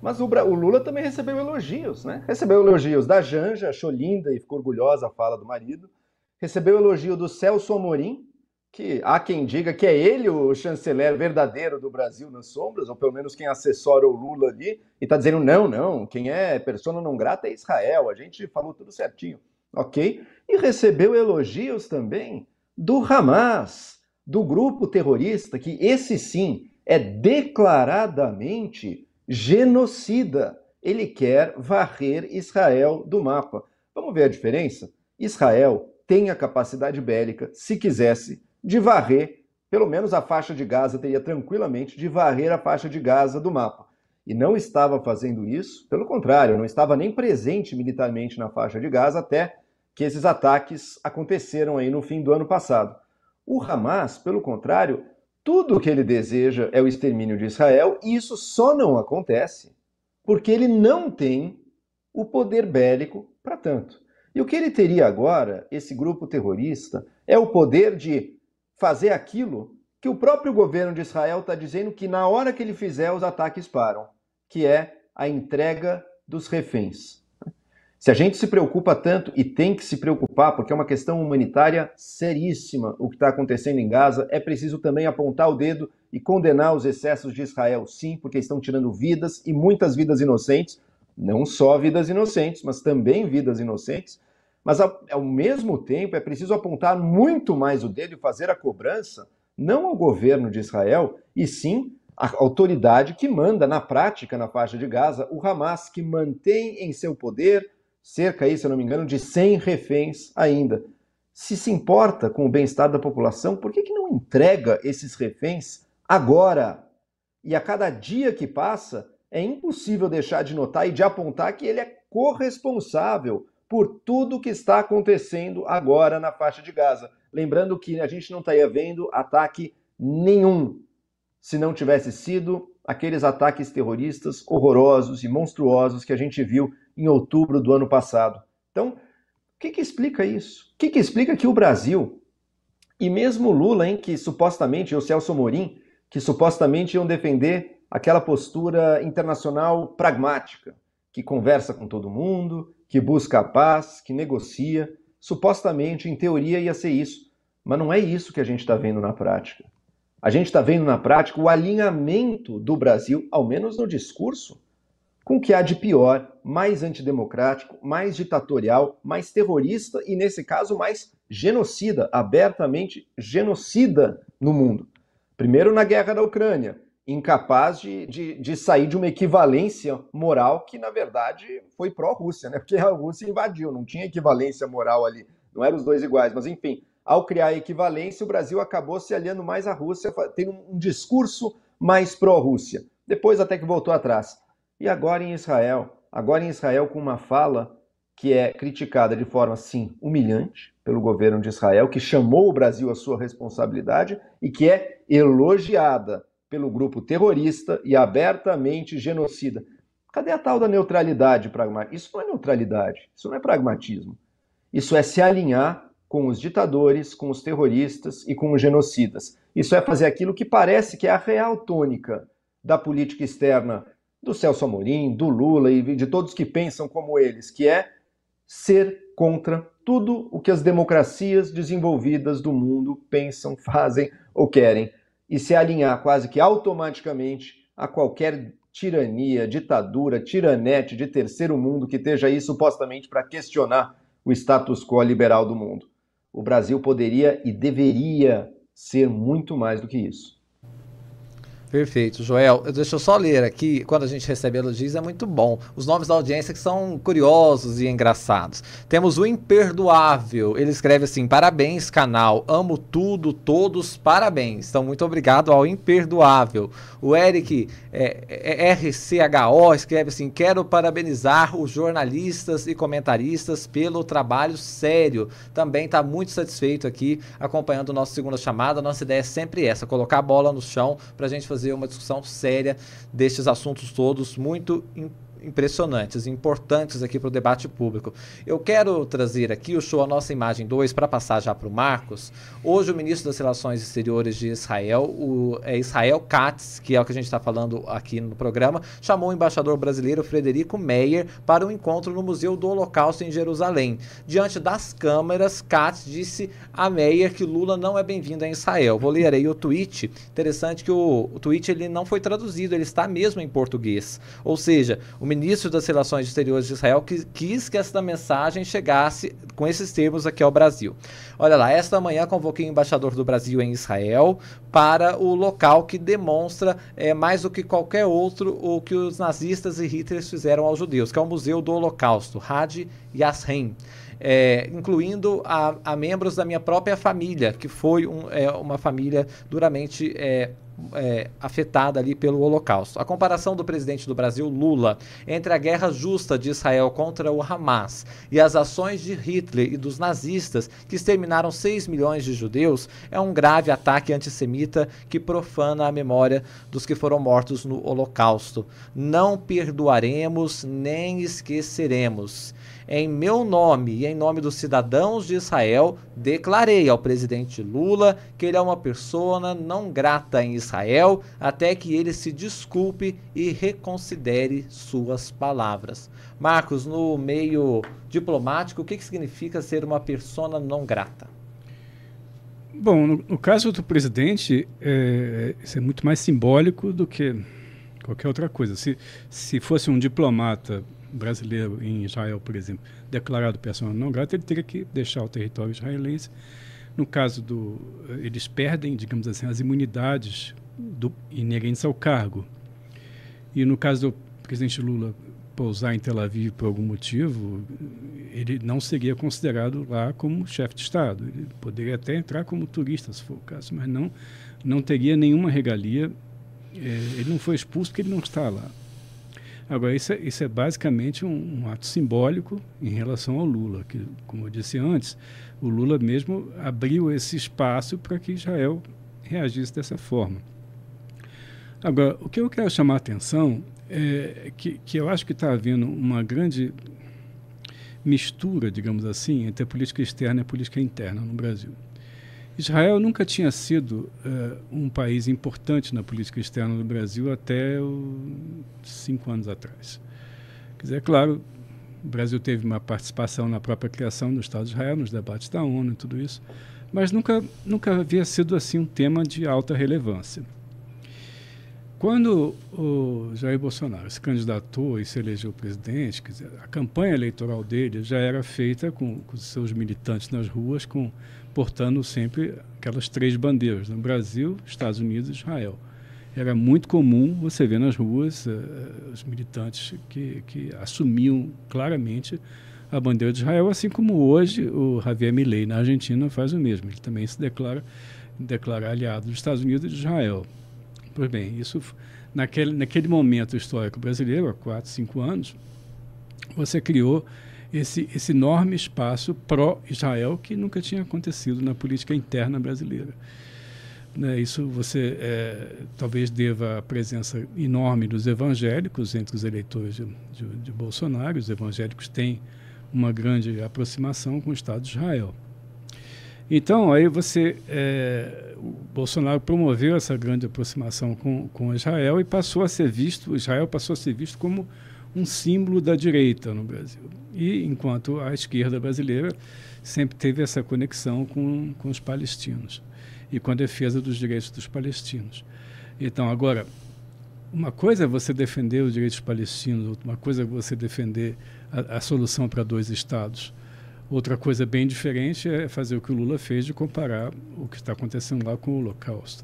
mas o, o, Lula também recebeu elogios, né? Recebeu elogios da Janja, achou linda e ficou orgulhosa a fala do marido. Recebeu elogio do Celso Amorim, que há quem diga que é ele o chanceler verdadeiro do Brasil nas sombras, ou pelo menos quem assessora o Lula ali, e está dizendo: não, não, quem é persona não grata é Israel, a gente falou tudo certinho, ok? E recebeu elogios também do Hamas, do grupo terrorista, que esse sim é declaradamente genocida. Ele quer varrer Israel do mapa. Vamos ver a diferença? Israel tem a capacidade bélica, se quisesse, de varrer, pelo menos a faixa de Gaza teria tranquilamente de varrer a faixa de Gaza do mapa. E não estava fazendo isso, pelo contrário, não estava nem presente militarmente na faixa de Gaza até que esses ataques aconteceram aí no fim do ano passado. O Hamas, pelo contrário, tudo o que ele deseja é o extermínio de Israel, e isso só não acontece porque ele não tem o poder bélico para tanto. E o que ele teria agora, esse grupo terrorista, é o poder de fazer aquilo que o próprio governo de Israel está dizendo que na hora que ele fizer, os ataques param, que é a entrega dos reféns. Se a gente se preocupa tanto, e tem que se preocupar, porque é uma questão humanitária seríssima o que está acontecendo em Gaza, é preciso também apontar o dedo e condenar os excessos de Israel, sim, porque estão tirando vidas e muitas vidas inocentes, não só vidas inocentes, mas também vidas inocentes. Mas ao, mesmo tempo é preciso apontar muito mais o dedo e fazer a cobrança, não ao governo de Israel, e sim à autoridade que manda na prática na faixa de Gaza, o Hamas, que mantém em seu poder cerca aí, se eu não me engano, de 100 reféns ainda. Se se importa com o bem-estar da população, por que, que não entrega esses reféns agora? E a cada dia que passa, é impossível deixar de notar e de apontar que ele é corresponsável por tudo que está acontecendo agora na faixa de Gaza. Lembrando que a gente não estaria vendo ataque nenhum se não tivesse sido aqueles ataques terroristas horrorosos e monstruosos que a gente viu em outubro do ano passado. Então, o que, que explica isso? O que, que explica que o Brasil, e mesmo Lula, hein, que supostamente, o Celso Morim, que supostamente iam defender aquela postura internacional pragmática, que conversa com todo mundo, que busca a paz, que negocia, supostamente, em teoria, ia ser isso. Mas não é isso que a gente está vendo na prática. A gente está vendo na prática o alinhamento do Brasil, ao menos no discurso, com o que há de pior, mais antidemocrático, mais ditatorial, mais terrorista e, nesse caso, mais genocida, abertamente genocida no mundo. Primeiro na guerra da Ucrânia, incapaz de, de, de sair de uma equivalência moral que, na verdade, foi pró-Rússia, né? Porque a Rússia invadiu, não tinha equivalência moral ali, não eram os dois iguais, mas enfim, ao criar a equivalência, o Brasil acabou se aliando mais à Rússia, tem um discurso mais pró-Rússia. Depois até que voltou atrás. E agora em Israel, agora em Israel com uma fala que é criticada de forma, sim, humilhante pelo governo de Israel, que chamou o Brasil à sua responsabilidade e que é elogiada pelo grupo terrorista e abertamente genocida. Cadê a tal da neutralidade pragmática? Isso não é neutralidade, isso não é pragmatismo. Isso é se alinhar com os ditadores, com os terroristas e com os genocidas. Isso é fazer aquilo que parece que é a real tônica da política externa do Celso Amorim, do Lula e de todos que pensam como eles, que é ser contra tudo o que as democracias desenvolvidas do mundo pensam, fazem ou querem e se alinhar quase que automaticamente a qualquer tirania, ditadura, tiranete de terceiro mundo que esteja aí supostamente para questionar o status quo liberal do mundo. O Brasil poderia e deveria ser muito mais do que isso. Perfeito, Joel. Deixa eu só ler aqui, quando a gente recebe elogios é muito bom. Os nomes da audiência que são curiosos e engraçados. Temos o Imperdoável, ele escreve assim: parabéns, canal, amo tudo, todos, parabéns. Então, muito obrigado ao Imperdoável. O Eric é, é, RCHO escreve assim: quero parabenizar os jornalistas e comentaristas pelo trabalho sério. Também está muito satisfeito aqui acompanhando o nosso segunda chamada. Nossa ideia é sempre essa: colocar a bola no chão para a gente fazer fazer uma discussão séria destes assuntos todos muito importantes impressionantes, importantes aqui para o debate público. Eu quero trazer aqui o show A Nossa Imagem 2 para passar já para o Marcos. Hoje o ministro das Relações Exteriores de Israel, o é Israel Katz, que é o que a gente está falando aqui no programa, chamou o embaixador brasileiro Frederico Meyer para um encontro no Museu do Holocausto em Jerusalém. Diante das câmeras, Katz disse a Meyer que Lula não é bem-vindo em Israel. Vou ler aí o tweet. Interessante que o, o tweet ele não foi traduzido, ele está mesmo em português. Ou seja, o ministro das Relações Exteriores de Israel que quis que esta mensagem chegasse com esses termos aqui ao Brasil. Olha lá, esta manhã convoquei o embaixador do Brasil em Israel para o local que demonstra é, mais do que qualquer outro o que os nazistas e Hitler fizeram aos judeus, que é o Museu do Holocausto, Had Yashem. É, incluindo a, a, membros da minha própria família, que foi um, é, uma família duramente é, é, afetada ali pelo Holocausto. A comparação do presidente do Brasil, Lula, entre a guerra justa de Israel contra o Hamas e as ações de Hitler e dos nazistas que exterminaram 6 milhões de judeus é um grave ataque antissemita que profana a memória dos que foram mortos no Holocausto. Não perdoaremos nem esqueceremos. Em meu nome e em nome dos cidadãos de Israel, declarei ao presidente Lula que ele é uma pessoa não grata em Israel até que ele se desculpe e reconsidere suas palavras. Marcos, no meio diplomático, o que, que significa ser uma pessoa não grata? Bom, no, no, caso do presidente, é, isso é muito mais simbólico do que qualquer outra coisa. Se, se fosse um diplomata brasileiro em Israel, por exemplo, declarado pessoa não grata, ele teria que deixar o território israelense. No caso do. Eles perdem, digamos assim, as imunidades do, inerentes ao cargo. E no caso do presidente Lula pousar em Tel Aviv por algum motivo, ele não seria considerado lá como chefe de Estado. Ele poderia até entrar como turista, se for o caso, mas não, não teria nenhuma regalia. É, ele não foi expulso porque ele não está lá. Agora, isso é, isso é basicamente um, um, ato simbólico em relação ao Lula, que, como eu disse antes, o Lula mesmo abriu esse espaço para que Israel reagisse dessa forma. Agora, o que eu quero chamar a atenção é que, que eu acho que está havendo uma grande mistura, digamos assim, entre a política externa e a política interna no Brasil. Israel nunca tinha sido uh, um país importante na política externa do Brasil até o, cinco anos atrás. Quer dizer, é claro, o Brasil teve uma participação na própria criação do Estado de Israel, nos debates da ONU e tudo isso, mas nunca, nunca havia sido assim um tema de alta relevância. Quando o Jair Bolsonaro se candidatou e se elegeu presidente, dizer, a campanha eleitoral dele já era feita com, com seus militantes nas ruas, com portando sempre aquelas três bandeiras, no Brasil, Estados Unidos e Israel. Era muito comum você ver nas ruas uh, os militantes que, que assumiam claramente a bandeira de Israel, assim como hoje o Javier Milei na Argentina faz o mesmo. Ele também se declara, declara aliado dos Estados Unidos e de Israel. Pois bem, isso naquele, naquele momento histórico brasileiro, há quatro, cinco anos, você criou esse, esse enorme espaço pró-Israel que nunca tinha acontecido na política interna brasileira. Né, isso você é, talvez deva à presença enorme dos evangélicos entre os eleitores de, de, de, Bolsonaro. Os evangélicos têm uma grande aproximação com o Estado de Israel. Então, aí você. É, Bolsonaro promoveu essa grande aproximação com, com Israel e passou a ser visto, Israel passou a ser visto como um símbolo da direita no Brasil. E enquanto a esquerda brasileira sempre teve essa conexão com, com os palestinos e com a defesa dos direitos dos palestinos. Então, agora, uma coisa é você defender os direitos palestinos, outra coisa é você defender a, a solução para dois estados. Outra coisa bem diferente é fazer o que o Lula fez de comparar o que está acontecendo lá com o Holocausto.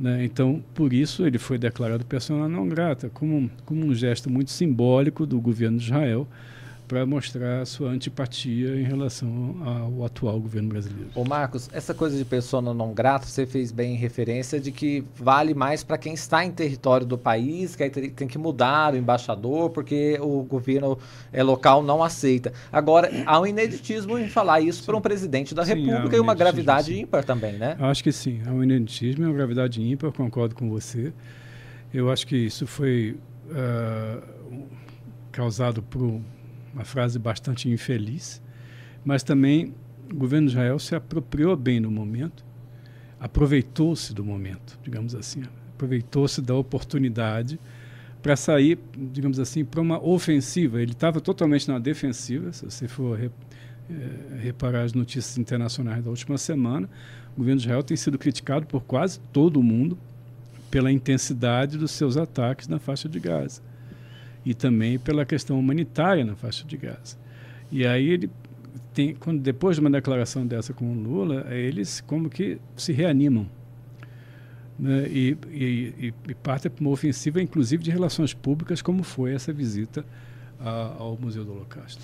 Né? Então, por isso, ele foi declarado persona não grata, como, como um gesto muito simbólico do governo de Israel para mostrar a sua antipatia em relação ao atual governo brasileiro. Ô Marcos, essa coisa de persona não grata, você fez bem referência de que vale mais para quem está em território do país, que aí tem que mudar o embaixador, porque o governo é, local não aceita. Agora, há um ineditismo em falar isso para um presidente da sim, República um e uma gravidade sim. ímpar também, né? Acho que sim, há um ineditismo e uma gravidade ímpar, concordo com você. Eu acho que isso foi uh, causado por uma frase bastante infeliz, mas também o governo de Israel se apropriou bem do momento, aproveitou-se do momento, digamos assim, aproveitou-se da oportunidade para sair, digamos assim, para uma ofensiva. Ele estava totalmente na defensiva, se você for re, é, reparar as notícias internacionais da última semana, o governo de Israel tem sido criticado por quase todo mundo pela intensidade dos seus ataques na faixa de Gaza e também pela questão humanitária na faixa de Gaza. E aí ele tem, quando depois de uma declaração dessa com o Lula, eles como que se reanimam. Né? E, e, e partem para uma ofensiva, inclusive de relações públicas, como foi essa visita a, ao Museu do Holocausto.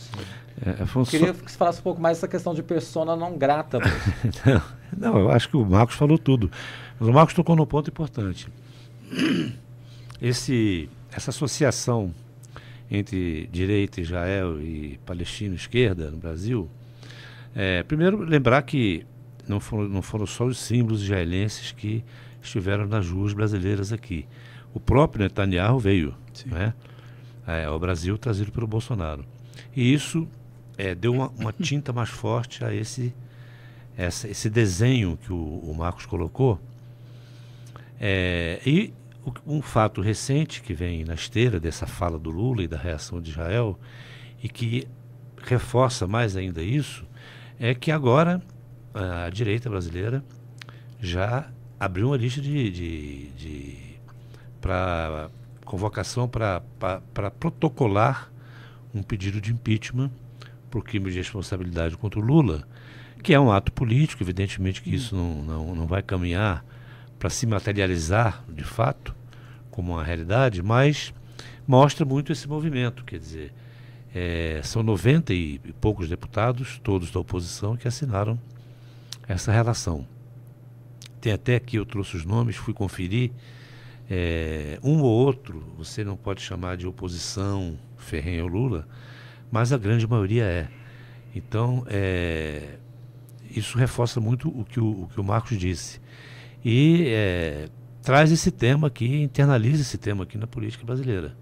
É, Afonso... Queria que você falasse um pouco mais dessa questão de persona não grata. não, não, eu acho que o Marcos falou tudo. Mas o Marcos tocou num ponto importante. Esse, essa associação entre direita, Israel e Palestina, esquerda no Brasil, é, primeiro lembrar que não foram, não foram só os símbolos israelenses que estiveram nas ruas brasileiras aqui. O próprio Netanyahu veio né, é, ao Brasil trazido pelo Bolsonaro. E isso é, deu uma, uma, tinta mais forte a esse, essa, esse desenho que o, o Marcos colocou. É, e um fato recente que vem na esteira dessa fala do Lula e da reação de Israel e que reforça mais ainda isso é que agora a direita brasileira já abriu uma lista de, de, de para convocação para protocolar um pedido de impeachment por crime de responsabilidade contra o Lula, que é um ato político, evidentemente que isso não, não, não vai caminhar para se materializar de fato como uma realidade, mas mostra muito esse movimento. Quer dizer, é, são 90 e poucos deputados, todos da oposição, que assinaram essa relação. Tem até que eu trouxe os nomes, fui conferir. É, um ou outro, você não pode chamar de oposição ferrenha ao Lula, mas a grande maioria é. Então, é, isso reforça muito o que o, o que o Marcos disse. E é, traz esse tema aqui, internaliza esse tema aqui na política brasileira,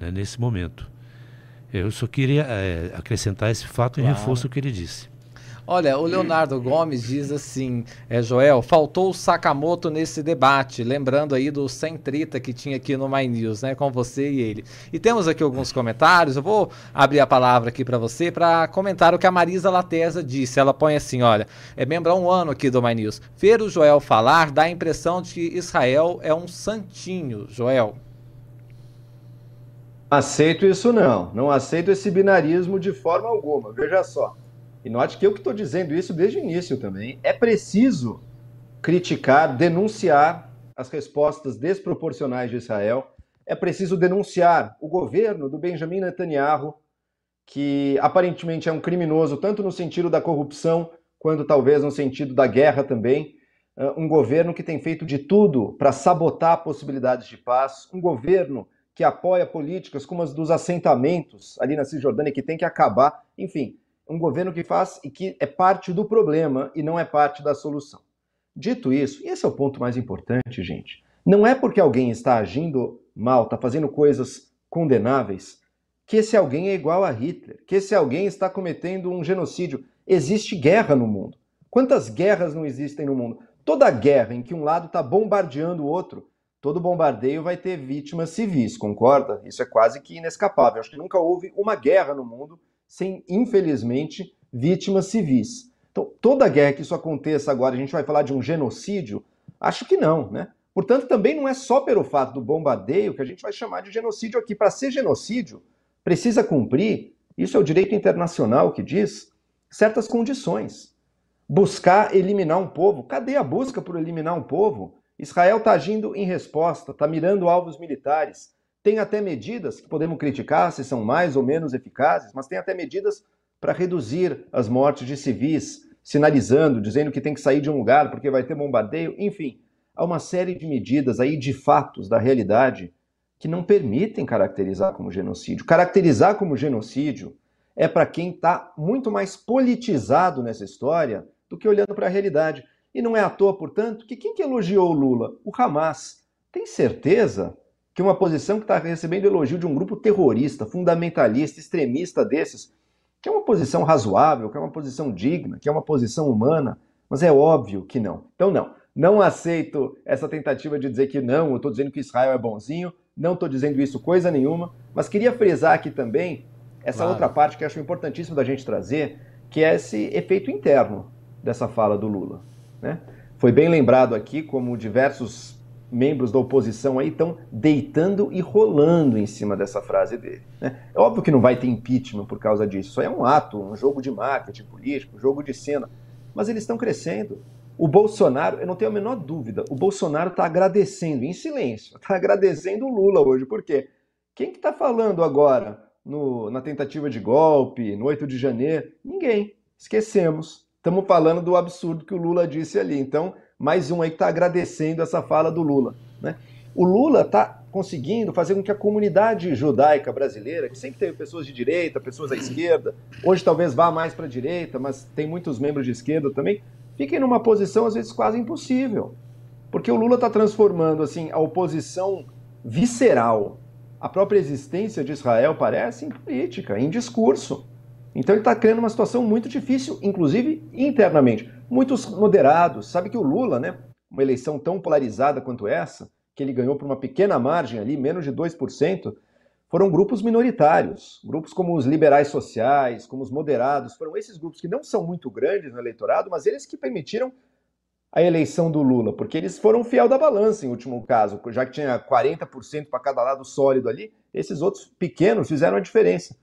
né, nesse momento. Eu só queria é, acrescentar esse fato claro. em reforço ao que ele disse. Olha, o Leonardo Gomes diz assim, é, Joel, faltou o Sakamoto nesse debate, lembrando aí do Sem Trita que tinha aqui no My News, né, com você e ele. E temos aqui alguns comentários, eu vou abrir a palavra aqui para você para comentar o que a Marisa Latesa disse. Ela põe assim, olha, é membro há um ano aqui do My News. Ver o Joel falar dá a impressão de que Israel é um santinho, Joel. Aceito isso não, não aceito esse binarismo de forma alguma, veja só. E note que eu que estou dizendo isso desde o início também. É preciso criticar, denunciar as respostas desproporcionais de Israel. É preciso denunciar o governo do Benjamin Netanyahu, que aparentemente é um criminoso, tanto no sentido da corrupção, quanto talvez no sentido da guerra também. Um governo que tem feito de tudo para sabotar possibilidades de paz. Um governo que apoia políticas como as dos assentamentos ali na Cisjordânia, que tem que acabar. Enfim, um governo que faz e que é parte do problema e não é parte da solução. Dito isso, e esse é o ponto mais importante, gente, não é porque alguém está agindo mal, está fazendo coisas condenáveis, que esse alguém é igual a Hitler, que esse alguém está cometendo um genocídio. Existe guerra no mundo. Quantas guerras não existem no mundo? Toda guerra em que um lado está bombardeando o outro, todo bombardeio vai ter vítimas civis, concorda? Isso é quase que inescapável. Acho que nunca houve uma guerra no mundo sem, infelizmente, vítimas civis. Então, toda guerra que isso aconteça agora, a gente vai falar de um genocídio? Acho que não, né? Portanto, também não é só pelo fato do bombardeio que a gente vai chamar de genocídio aqui. Para ser genocídio, precisa cumprir, isso é o direito internacional que diz, certas condições. Buscar eliminar um povo. Cadê a busca por eliminar um povo? Israel está agindo em resposta, está mirando alvos militares. Tem até medidas que podemos criticar se são mais ou menos eficazes, mas tem até medidas para reduzir as mortes de civis, sinalizando, dizendo que tem que sair de um lugar porque vai ter bombardeio, enfim. Há uma série de medidas aí, de fatos da realidade, que não permitem caracterizar como genocídio. Caracterizar como genocídio é para quem está muito mais politizado nessa história do que olhando para a realidade. E não é à toa, portanto, que quem que elogiou o Lula? O Hamas. Tem certeza que uma posição que está recebendo elogio de um grupo terrorista, fundamentalista, extremista desses, que é uma posição razoável, que é uma posição digna, que é uma posição humana, mas é óbvio que não. Então, não. Não aceito essa tentativa de dizer que não, eu estou dizendo que Israel é bonzinho, não estou dizendo isso coisa nenhuma, mas queria frisar aqui também essa claro. outra parte que acho importantíssimo da gente trazer, que é esse efeito interno dessa fala do Lula. Né? Foi bem lembrado aqui como diversos membros da oposição aí estão deitando e rolando em cima dessa frase dele. Né? É óbvio que não vai ter impeachment por causa disso. Isso é um ato, um jogo de marketing político, um jogo de cena. Mas eles estão crescendo. O Bolsonaro, eu não tenho a menor dúvida, o Bolsonaro está agradecendo em silêncio, está agradecendo o Lula hoje. Por quê? Quem que está falando agora no, na tentativa de golpe, no 8 de janeiro? Ninguém. Esquecemos. Estamos falando do absurdo que o Lula disse ali. Então, mais um aí que está agradecendo essa fala do Lula. Né? O Lula está conseguindo fazer com que a comunidade judaica brasileira, que sempre teve pessoas de direita, pessoas à esquerda, hoje talvez vá mais para a direita, mas tem muitos membros de esquerda também, fiquem numa posição às vezes quase impossível. Porque o Lula está transformando assim a oposição visceral, a própria existência de Israel parece em política, em discurso. Então ele está criando uma situação muito difícil, inclusive internamente. Muitos moderados, sabe que o Lula, né, uma eleição tão polarizada quanto essa, que ele ganhou por uma pequena margem ali, menos de 2%, foram grupos minoritários, grupos como os liberais sociais, como os moderados, foram esses grupos que não são muito grandes no eleitorado, mas eles que permitiram a eleição do Lula, porque eles foram fiel da balança em último caso, já que tinha 40% para cada lado sólido ali, esses outros pequenos fizeram a diferença.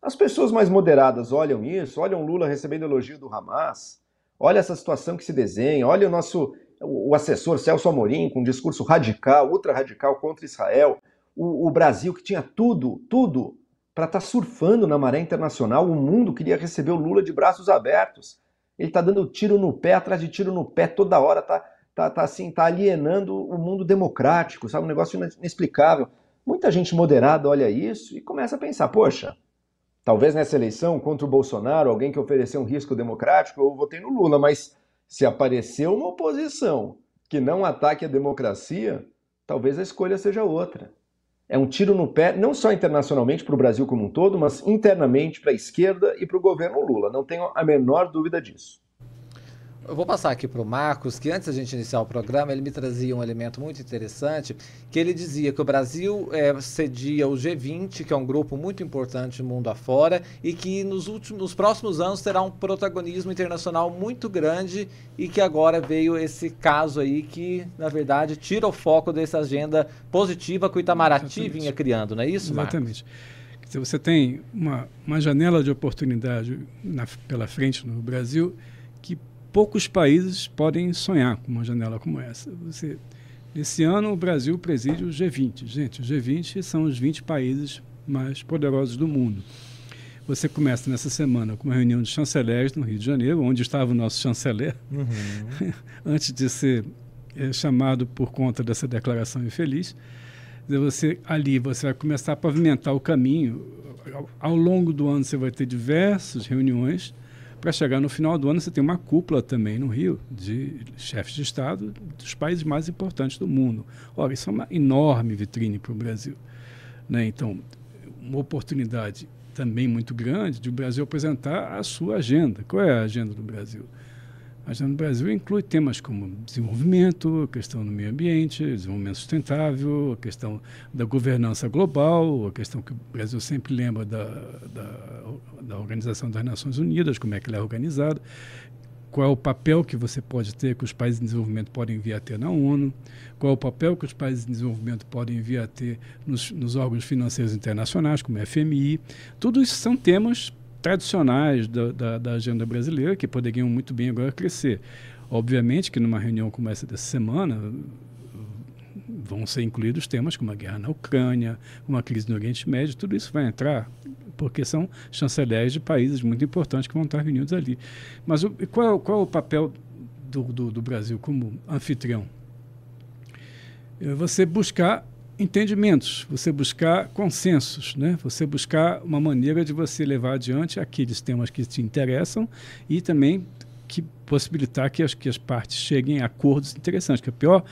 As pessoas mais moderadas olham isso, olham Lula recebendo elogio do Hamas, olha essa situação que se desenha, olha o nosso o assessor Celso Amorim com um discurso radical, ultra radical contra Israel, o, o Brasil que tinha tudo, tudo para estar tá surfando na maré internacional, o mundo queria receber o Lula de braços abertos. Ele está dando tiro no pé, atrás de tiro no pé, toda hora está tá, tá, assim, tá alienando o mundo democrático, sabe? Um negócio inexplicável. Muita gente moderada olha isso e começa a pensar, poxa, Talvez nessa eleição contra o Bolsonaro, alguém que ofereceu um risco democrático, eu votei no Lula, mas se apareceu uma oposição que não ataque a democracia, talvez a escolha seja outra. É um tiro no pé, não só internacionalmente para o Brasil como um todo, mas internamente para a esquerda e para o governo Lula. Não tenho a menor dúvida disso. Eu vou passar aqui para o Marcos, que antes da gente iniciar o programa, ele me trazia um elemento muito interessante, que ele dizia que o Brasil é, cedia o G20, que é um grupo muito importante no mundo afora, e que nos, últimos, nos próximos anos terá um protagonismo internacional muito grande, e que agora veio esse caso aí que, na verdade, tira o foco dessa agenda positiva que o Itamaraty Exatamente. vinha criando, não é isso, Marcos? Exatamente. Você tem uma, uma janela de oportunidade na, pela frente no Brasil que poucos países podem sonhar com uma janela como essa. Você, esse ano o Brasil preside o G20. Gente, o G20 são os 20 países mais poderosos do mundo. Você começa nessa semana com uma reunião de chanceleres no Rio de Janeiro, onde estava o nosso chanceler, uhum. antes de ser é, chamado por conta dessa declaração infeliz. Você ali você vai começar a pavimentar o caminho. Ao, ao longo do ano você vai ter diversas reuniões para chegar no final do ano, você tem uma cúpula também no Rio de chefes de Estado dos países mais importantes do mundo. Ora, isso é uma enorme vitrine para o Brasil. Né? Então, uma oportunidade também muito grande de o Brasil apresentar a sua agenda. Qual é a agenda do Brasil? A agenda do Brasil inclui temas como desenvolvimento, a questão do meio ambiente, desenvolvimento sustentável, a questão da governança global, a questão que o Brasil sempre lembra da, da, da Organização das Nações Unidas, como é que ela é organizada, qual é o papel que você pode ter, que os países em desenvolvimento podem vir a ter na ONU, qual é o papel que os países em desenvolvimento podem vir a ter nos, nos órgãos financeiros internacionais, como a FMI. Tudo isso são temas tradicionais da, da, da, agenda brasileira que poderiam muito bem agora crescer. Obviamente que numa reunião como essa dessa semana, vão ser incluídos temas como a guerra na Ucrânia, uma crise no Oriente Médio, tudo isso vai entrar, porque são chanceleres de países muito importantes que vão estar reunidos ali. Mas o, qual, qual é o papel do, do, do Brasil como anfitrião? Você buscar entendimentos, você buscar consensos, né? você buscar uma maneira de você levar adiante aqueles temas que te interessam e também que possibilitar que as, que as partes cheguem a acordos interessantes. Que o pior,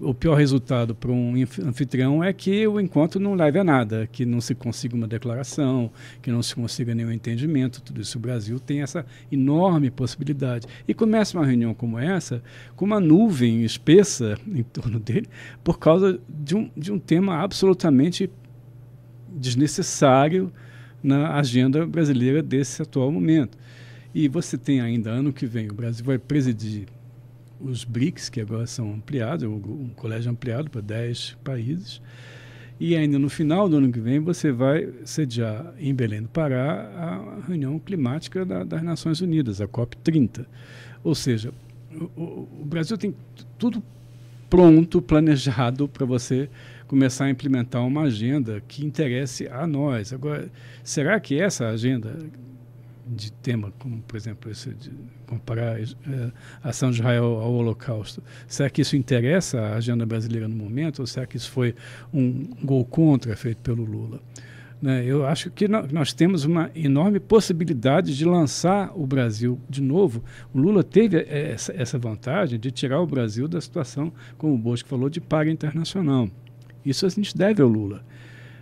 o pior resultado para um anfitrião é que o encontro não leve a nada, que não se consiga uma declaração, que não se consiga nenhum entendimento. Tudo isso o Brasil tem essa enorme possibilidade. E começa uma reunião como essa com uma nuvem espessa em torno dele por causa de um, de um tema absolutamente desnecessário na agenda brasileira desse atual momento. E você tem ainda ano que vem, o Brasil vai presidir os BRICS, que agora são ampliados, um, colégio ampliado para 10 países. E ainda no final do ano que vem você vai sediar em Belém do Pará a reunião climática da, das Nações Unidas, a COP30. Ou seja, o, o Brasil tem tudo pronto, planejado para você começar a implementar uma agenda que interesse a nós. Agora, será que essa agenda de tema, como por exemplo esse de comparar é, a ação de Israel ao Holocausto. Será que isso interessa a agenda brasileira no momento ou será que isso foi um gol contra feito pelo Lula? Né? Eu acho que nós temos uma enorme possibilidade de lançar o Brasil de novo. O Lula teve é, essa, essa vantagem de tirar o Brasil da situação, como o Bosco falou, de paga internacional. Isso a gente deve ao Lula.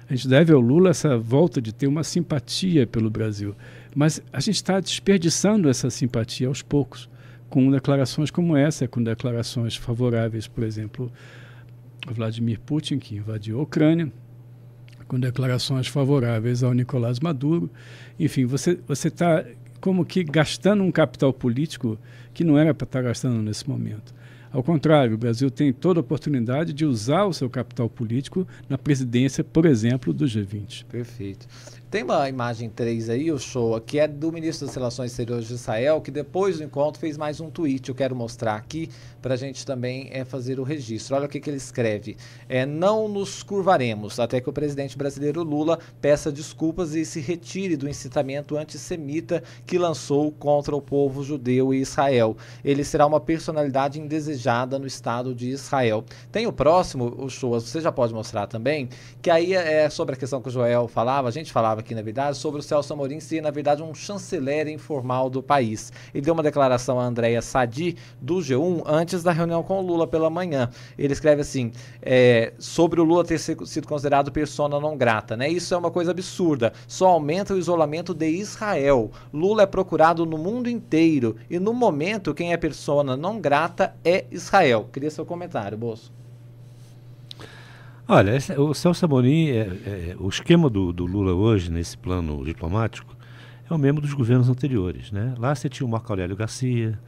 A gente deve ao Lula essa volta de ter uma simpatia pelo Brasil. Mas a gente está desperdiçando essa simpatia aos poucos, com declarações como essa, com declarações favoráveis, por exemplo, ao Vladimir Putin, que invadiu a Ucrânia, com declarações favoráveis ao Nicolás Maduro. Enfim, você está como que gastando um capital político que não era para estar tá gastando nesse momento. Ao contrário, o Brasil tem toda a oportunidade de usar o seu capital político na presidência, por exemplo, do G20. Perfeito. Tem uma imagem 3 aí, o show, que é do ministro das Relações Exteriores de Israel, que depois do encontro fez mais um tweet. Eu quero mostrar aqui para a gente também é, fazer o registro. Olha o que, que ele escreve. É, não nos curvaremos até que o presidente brasileiro Lula peça desculpas e se retire do incitamento antissemita que lançou contra o povo judeu e Israel. Ele será uma personalidade indesejada no Estado de Israel. Tem o próximo, o show, você já pode mostrar também, que aí é sobre a questão que o Joel falava, a gente falava aqui, na verdade, sobre o Celso Amorim ser, na verdade, um chanceler informal do país. Ele deu uma declaração a Andréa Sadi, do G1, antes da reunião com o Lula pela manhã. Ele escreve assim, é, sobre o Lula ter sido considerado persona não grata, né? Isso é uma coisa absurda. Só aumenta o isolamento de Israel. Lula é procurado no mundo inteiro e, no momento, quem é persona não grata é Israel. Queria seu comentário, Bolso. Olha, o Celso Amorim, é, é, o esquema do, do, Lula hoje, nesse plano diplomático, é o mesmo dos governos anteriores. Né? Lá você tinha o Marco Aurélio Garcia,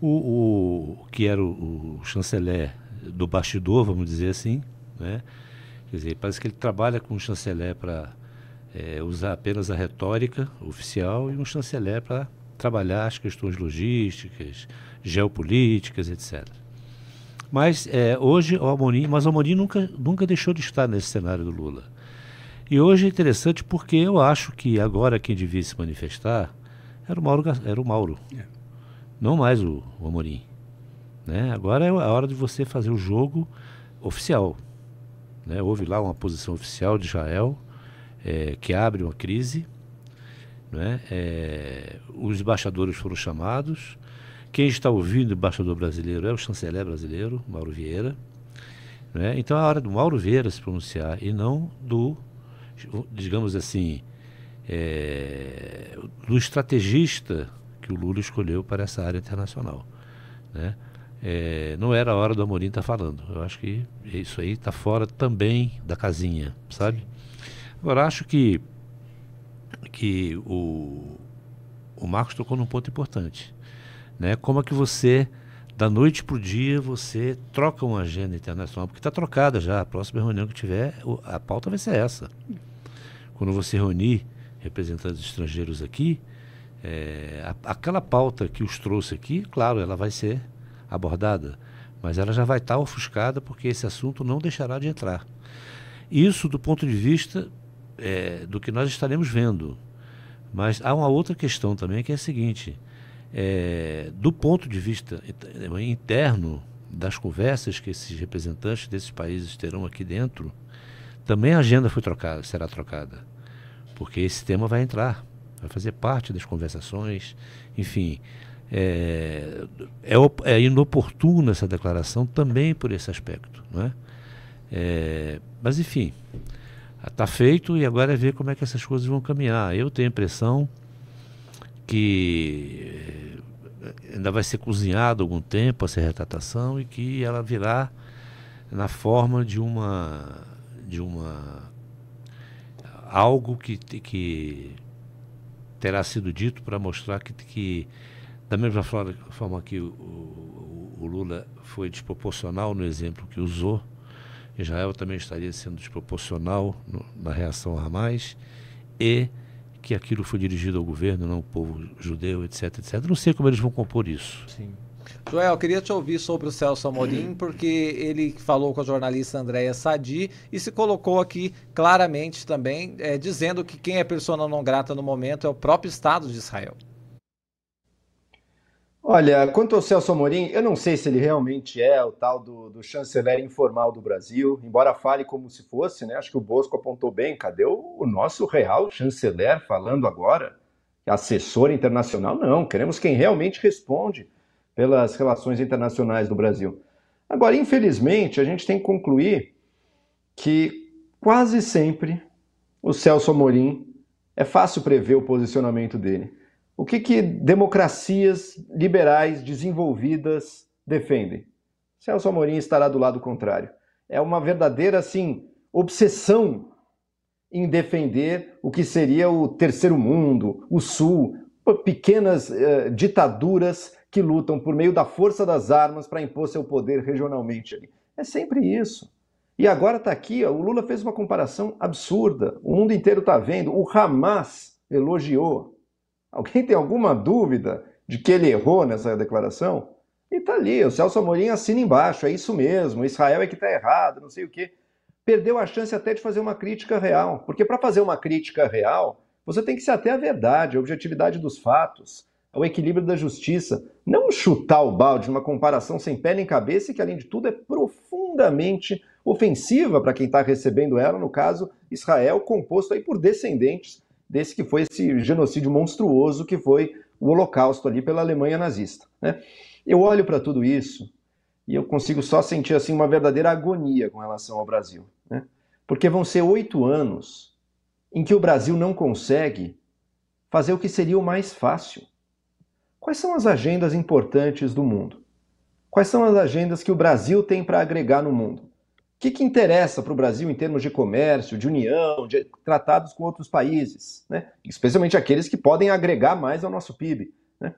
o, o que era o, o, chanceler do bastidor, vamos dizer assim. Né? Quer dizer, parece que ele trabalha com o chanceler para é, usar apenas a retórica oficial e um chanceler para trabalhar as questões logísticas, geopolíticas, etc. Mas é, hoje o Amorim, mas o Amorim nunca, nunca deixou de estar nesse cenário do Lula. E hoje é interessante porque eu acho que agora quem devia se manifestar era o Mauro, era o Mauro. É. não mais o, o Amorim. Né? Agora é a hora de você fazer o jogo oficial. Né? Houve lá uma posição oficial de Israel é, que abre uma crise. Né? É, os embaixadores foram chamados, quem está ouvindo o embaixador brasileiro é o chanceler brasileiro, Mauro Vieira. Né? Então é a hora do Mauro Vieira se pronunciar e não do, digamos assim, é, do estrategista que o Lula escolheu para essa área internacional. Né? É, não era a hora do Amorim estar tá falando. Eu acho que isso aí está fora também da casinha, sabe? Agora, acho que, que o, o Marcos tocou num ponto importante. Né? Como é que você, da noite para o dia, você troca uma agenda internacional? Porque está trocada já. A próxima reunião que tiver, a pauta vai ser essa. Quando você reunir representantes estrangeiros aqui, é, a, aquela pauta que os trouxe aqui, claro, ela vai ser abordada. mas ela já vai estar ofuscada porque esse assunto não deixará de entrar. Isso do ponto de vista é, do que nós estaremos vendo. Mas há uma outra questão também que é a seguinte: é, do ponto de vista interno das conversas que esses representantes desses países terão aqui dentro, também a agenda foi trocada, será trocada, porque esse tema vai entrar, vai fazer parte das conversações, enfim. É, é, é inoportuna essa declaração também por esse aspecto. Não é? É, mas, enfim, está feito e agora é ver como é que essas coisas vão caminhar. Eu tenho a impressão que eh, ainda vai ser cozinhado algum tempo essa retratação e que ela virá na forma de uma de uma algo que, que terá sido dito para mostrar que, que da mesma forma, que o, o, o, Lula foi desproporcional no exemplo que usou, Israel também estaria sendo desproporcional no, na reação a Hamas e que aquilo foi dirigido ao governo, não ao povo judeu, etc, etc. Não sei como eles vão compor isso. Sim. Joel, eu queria te ouvir sobre o Celso Amorim, porque ele falou com a jornalista Andréa Sadi e se colocou aqui claramente também, é, dizendo que quem é persona não grata no momento é o próprio Estado de Israel. Olha, quanto ao Celso Amorim, eu não sei se ele realmente é o tal do, do, chanceler informal do Brasil, embora fale como se fosse, né? Acho que o Bosco apontou bem. Cadê o, o nosso real chanceler falando agora? Assessor internacional? Não, queremos quem realmente responde pelas relações internacionais do Brasil. Agora, infelizmente, a gente tem que concluir que quase sempre o Celso Amorim é fácil prever o posicionamento dele. O que, que democracias liberais desenvolvidas defendem? Celso Amorim estará do lado contrário. É uma verdadeira, assim, obsessão em defender o que seria o terceiro mundo, o sul, pequenas uh, ditaduras que lutam por meio da força das armas para impor seu poder regionalmente. É sempre isso. E agora está aqui, ó, o Lula fez uma comparação absurda. O mundo inteiro está vendo. O Hamas elogiou Alguém tem alguma dúvida de que ele errou nessa declaração? E está ali, o Celso Amorim assina embaixo, é isso mesmo, Israel é que está errado, não sei o quê. Perdeu a chance até de fazer uma crítica real, porque para fazer uma crítica real, você tem que se ater à verdade, à objetividade dos fatos, ao equilíbrio da justiça, não chutar o balde numa comparação sem pé nem cabeça que, além de tudo, é profundamente ofensiva para quem está recebendo ela, no caso, Israel, composto aí por descendentes desse que foi esse genocídio monstruoso que foi o Holocausto ali pela Alemanha nazista. Né? Eu olho para tudo isso e eu consigo só sentir assim uma verdadeira agonia com relação ao Brasil, né? porque vão ser oito anos em que o Brasil não consegue fazer o que seria o mais fácil. Quais são as agendas importantes do mundo? Quais são as agendas que o Brasil tem para agregar no mundo? que, que interessa para o Brasil em termos de comércio, de união, de tratados com outros países, né? especialmente aqueles que podem agregar mais ao nosso PIB. Né?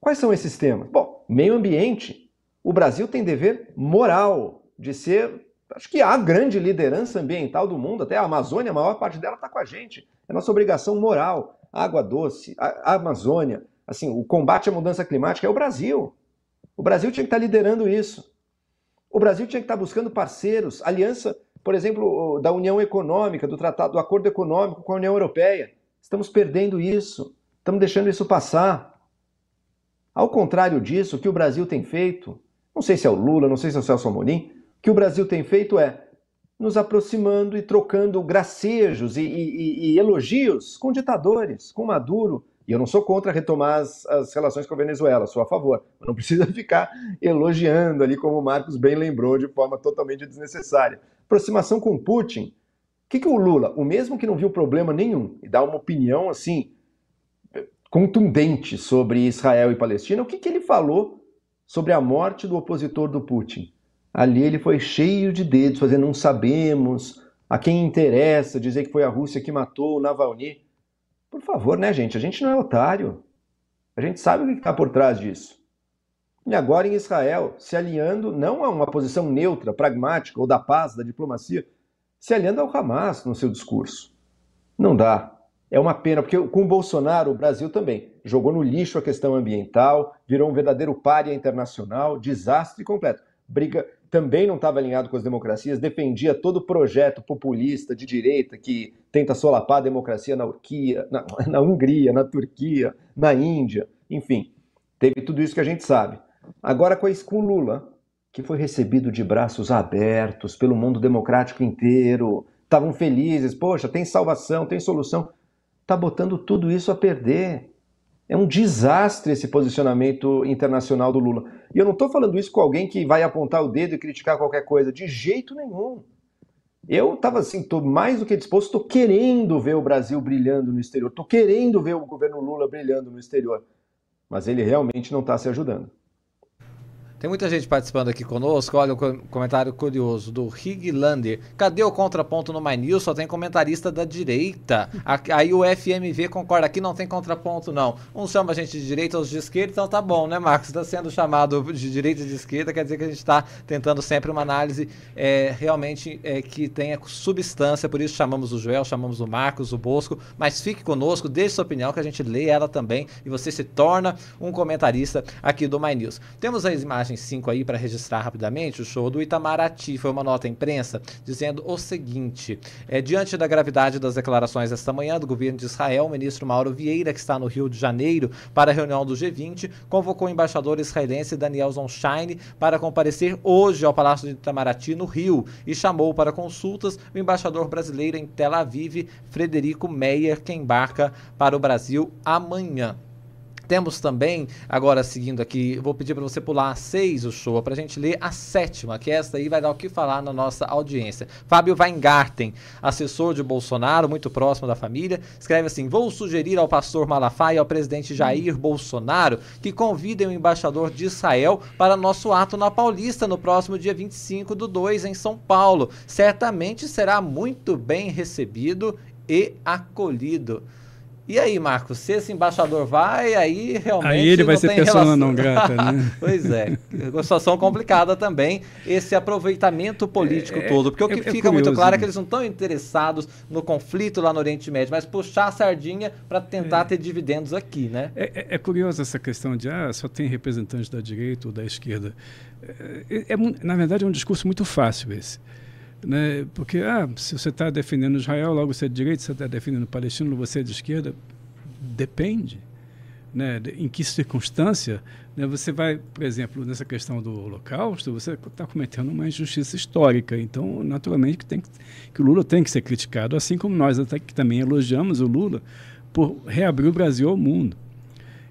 Quais são esses temas? Bom, meio ambiente. O Brasil tem dever moral de ser, acho que a grande liderança ambiental do mundo, até a Amazônia, a maior parte dela está com a gente. É nossa obrigação moral. água doce, a Amazônia, assim, o combate à mudança climática é o Brasil. O Brasil tinha que estar liderando isso. O Brasil tinha que estar buscando parceiros, aliança, por exemplo, da União Econômica, do Tratado, do Acordo Econômico com a União Europeia. Estamos perdendo isso, estamos deixando isso passar. Ao contrário disso, o que o Brasil tem feito, não sei se é o Lula, não sei se é o Celso Amorim, o que o Brasil tem feito é nos aproximando e trocando gracejos e, e, e elogios com ditadores, com Maduro, e eu não sou contra retomar as, as, relações com a Venezuela, sou a favor. Não precisa ficar elogiando ali, como o Marcos bem lembrou, de forma totalmente desnecessária. Aproximação com Putin. O que, que o Lula, o mesmo que não viu problema nenhum, e dá uma opinião assim contundente sobre Israel e Palestina, o que, que ele falou sobre a morte do opositor do Putin? Ali ele foi cheio de dedos, fazendo não sabemos, a quem interessa dizer que foi a Rússia que matou o Navalny. Por favor, né, gente? A gente não é otário. A gente sabe o que está por trás disso. E agora em Israel, se alinhando não a uma posição neutra, pragmática ou da paz, da diplomacia, se alinhando ao Hamas no seu discurso. Não dá. É uma pena, porque com o Bolsonaro, o Brasil também jogou no lixo a questão ambiental, virou um verdadeiro pária internacional, desastre completo. Briga também não estava alinhado com as democracias, defendia todo projeto populista de direita que tenta solapar a democracia na, Urquia, na, na Hungria, na Turquia, na Índia, enfim. Teve tudo isso que a gente sabe. Agora com, esse, com Lula, que foi recebido de braços abertos pelo mundo democrático inteiro, estavam felizes, poxa, tem salvação, tem solução está botando tudo isso a perder. É um desastre esse posicionamento internacional do Lula. E eu não estou falando isso com alguém que vai apontar o dedo e criticar qualquer coisa, de jeito nenhum. Eu estava assim, estou mais do que disposto, estou querendo ver o Brasil brilhando no exterior, estou querendo ver o governo Lula brilhando no exterior. Mas ele realmente não está se ajudando. Tem muita gente participando aqui conosco. Olha o comentário curioso do Riglander. Cadê o contraponto no My News? Só tem comentarista da direita. Aí o FMV concorda aqui, não tem contraponto, não. Um chama a gente de direita, outros de esquerda, então tá bom, né, Marcos? Está sendo chamado de direita e de esquerda, quer dizer que a gente está tentando sempre uma análise é, realmente é, que tenha substância. Por isso chamamos o Joel, chamamos o Marcos, o Bosco. Mas fique conosco, deixe sua opinião, que a gente lê ela também e você se torna um comentarista aqui do My News. Temos as imagens imagem 5 aí para registrar rapidamente o show do Itamaraty. Foi uma nota à imprensa dizendo o seguinte: é, diante da gravidade das declarações esta manhã do governo de Israel, o ministro Mauro Vieira, que está no Rio de Janeiro para a reunião do G20, convocou o embaixador israelense Daniel Zonshine para comparecer hoje ao Palácio de Itamaraty, no Rio, e chamou para consultas o embaixador brasileiro em Tel Aviv, Frederico Meyer, que embarca para o Brasil amanhã. Temos também, agora seguindo aqui, vou pedir para você pular a 6 o show, para a gente ler a sétima, que esta aí vai dar o que falar na nossa audiência. Fábio Weingarten, assessor de Bolsonaro, muito próximo da família, escreve assim: Vou sugerir ao pastor Malafaia e ao presidente Jair Bolsonaro que convidem o embaixador de Israel para nosso ato na Paulista no próximo dia 25 do 2 em São Paulo. Certamente será muito bem recebido e acolhido. E aí, Marcos, se esse embaixador vai, aí realmente. Aí ele vai ser pessoa relação... não grata, né? pois é. Uma situação complicada também, esse aproveitamento político é, todo. Porque é, o que é, fica curioso, muito claro é que eles não estão interessados no conflito lá no Oriente Médio, mas puxar a sardinha para tentar é. ter dividendos aqui, né? É, é, é, curioso essa questão de ah, só tem representantes da direita ou da esquerda. É, na verdade, é um discurso muito fácil esse. Né? Porque ah, se você está defendendo Israel, logo você é de direita, se você está defendendo o palestino, você é de esquerda. Depende. Né? Em que circunstância né? você vai, por exemplo, nessa questão do Holocausto, você está cometendo uma injustiça histórica. Então, naturalmente, que, tem que, que o Lula tem que ser criticado, assim como nós até que também elogiamos o Lula por reabrir o Brasil ao mundo.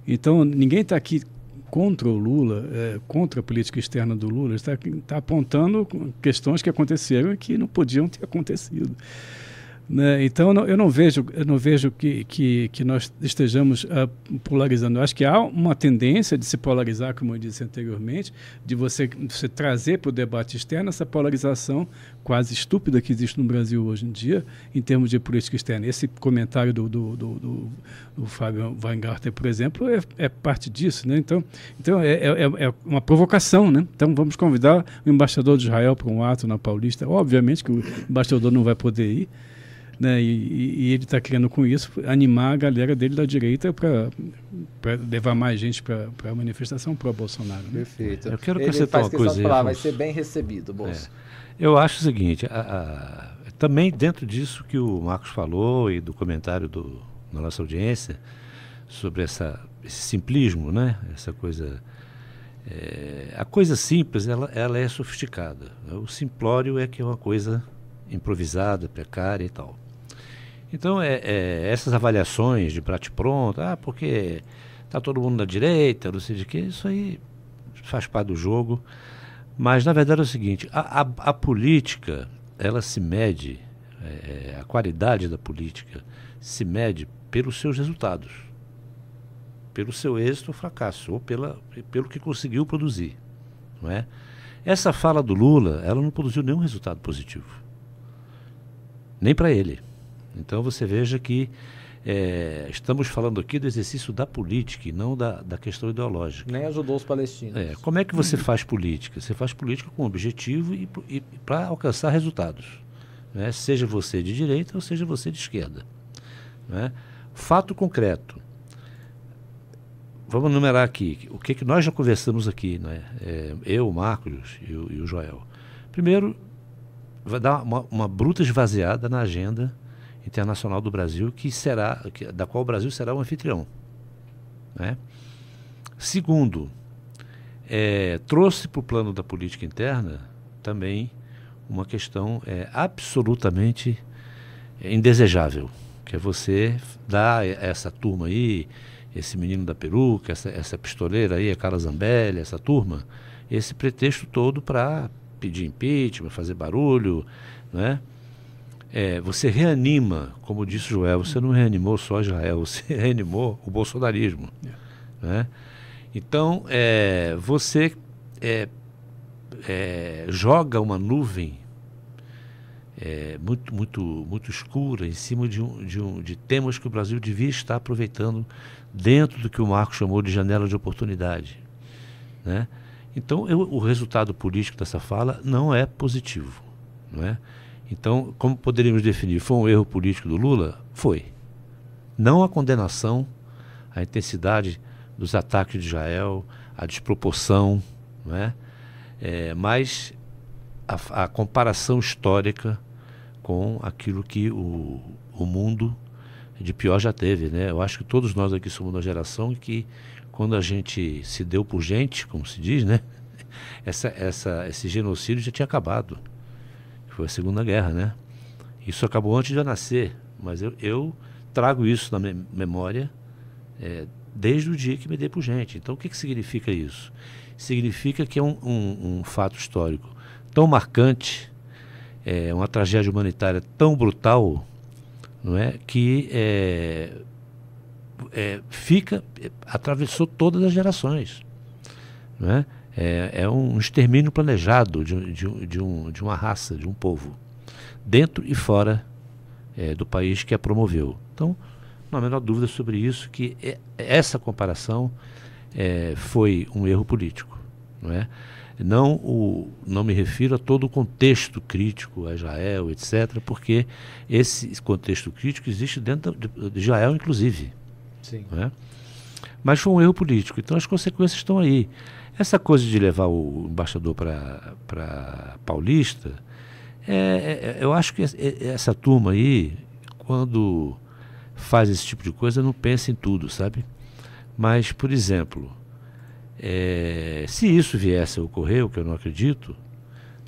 Então, ninguém está aqui contra o Lula, é, contra a política externa do Lula, está, está apontando questões que aconteceram e que não podiam ter acontecido. Né? Então eu não vejo, eu não vejo que, que, que nós estejamos uh, polarizando. Eu acho que há uma tendência de se polarizar, como eu disse anteriormente, de você, você trazer para o debate externo essa polarização quase estúpida que existe no Brasil hoje em dia, em termos de política externa. Esse comentário do, do, do, do, do Fábio Weingarten, por exemplo, é, é, parte disso. Né? Então, então é, é, é, uma provocação. Né? Então vamos convidar o embaixador de Israel para um ato na Paulista. Obviamente que o embaixador não vai poder ir né? E, e ele está querendo com isso animar a galera dele da direita para levar mais gente para a manifestação pro Bolsonaro. Né? Perfeito. Eu quero acrescentar uma coisa. Falar, vai ser bem recebido, Bolsonaro. É. Eu acho o seguinte, a, a, também dentro disso que o Marcos falou e do comentário do, da nossa audiência sobre essa, esse simplismo, né? Essa coisa é, a coisa simples ela, ela é sofisticada. O simplório é que é uma coisa improvisada, precária e tal. Então, é, é, essas avaliações de prate-pronto, ah, porque está todo mundo na direita, não sei de que, isso aí faz parte do jogo. Mas, na verdade, é o seguinte, a, a, a política, ela se mede, é, a qualidade da política se mede pelos seus resultados, pelo seu êxito ou fracasso, ou pela, pelo que conseguiu produzir. Não é? Essa fala do Lula, ela não produziu nenhum resultado positivo. Nem para ele. Então você veja que é, estamos falando aqui do exercício da política e não da, da questão ideológica. Nem ajudou os palestinos. É, como é que você faz política? Você faz política com objetivo e, e para alcançar resultados. Né? Seja você de direita ou seja você de esquerda. Né? fato concreto. Vamos numerar aqui o que, que nós já conversamos aqui, né? É, eu, o Marcos e o, e o, Joel. Primeiro, vai dar uma, uma, bruta esvaziada na agenda internacional do Brasil, que será, que, da qual o Brasil será o anfitrião. Né? Segundo, é, trouxe para o plano da política interna também uma questão é, absolutamente indesejável, que é você dar essa turma aí, esse menino da peruca, essa, essa pistoleira aí, a Carla Zambelli, essa turma, esse pretexto todo para pedir impeachment, fazer barulho, né? É, você reanima, como disse Joel, você não reanimou só Israel, você reanimou o bolsonarismo. Né? Então, é, você é, é joga uma nuvem é, muito, muito, muito escura em cima de, um, de, um, de temas que o Brasil devia estar aproveitando dentro do que o Marco chamou de janela de oportunidade. Né? Então, eu, o resultado político dessa fala não é positivo. Não é? Então, como poderíamos definir? Foi um erro político do Lula? Foi. Não a condenação, a intensidade dos ataques de Israel, a desproporção, não é? é mas a, a comparação histórica com aquilo que o, o mundo de pior já teve, né? Eu acho que todos nós aqui somos uma geração que quando a gente se deu por gente, como se diz, né? Essa, essa, esse genocídio já tinha acabado. Foi a Segunda Guerra, né? Isso acabou antes de eu nascer, mas eu, eu trago isso na memória é, desde o dia que me dei por gente. Então, o que, que significa isso? Significa que é um, um, um fato histórico tão marcante é, uma tragédia humanitária tão brutal, não é, que é, é, fica, atravessou todas as gerações, não é? É, é um extermínio planejado de, de, de, um, de uma raça, de um povo, dentro e fora é, do país que a promoveu. Então, não há a menor dúvida sobre isso, que é, essa comparação é, foi um erro político. Não é? Não, o, não me refiro a todo o contexto crítico a Israel, etc., porque esse contexto crítico existe dentro de Israel, inclusive. Sim. É? Mas foi um erro político, então as consequências estão aí. Essa coisa de levar o embaixador para Paulista, é, é, eu acho que essa turma aí, quando faz esse tipo de coisa, não pensa em tudo, sabe? Mas, por exemplo, é, se isso viesse a ocorrer, o que eu não acredito,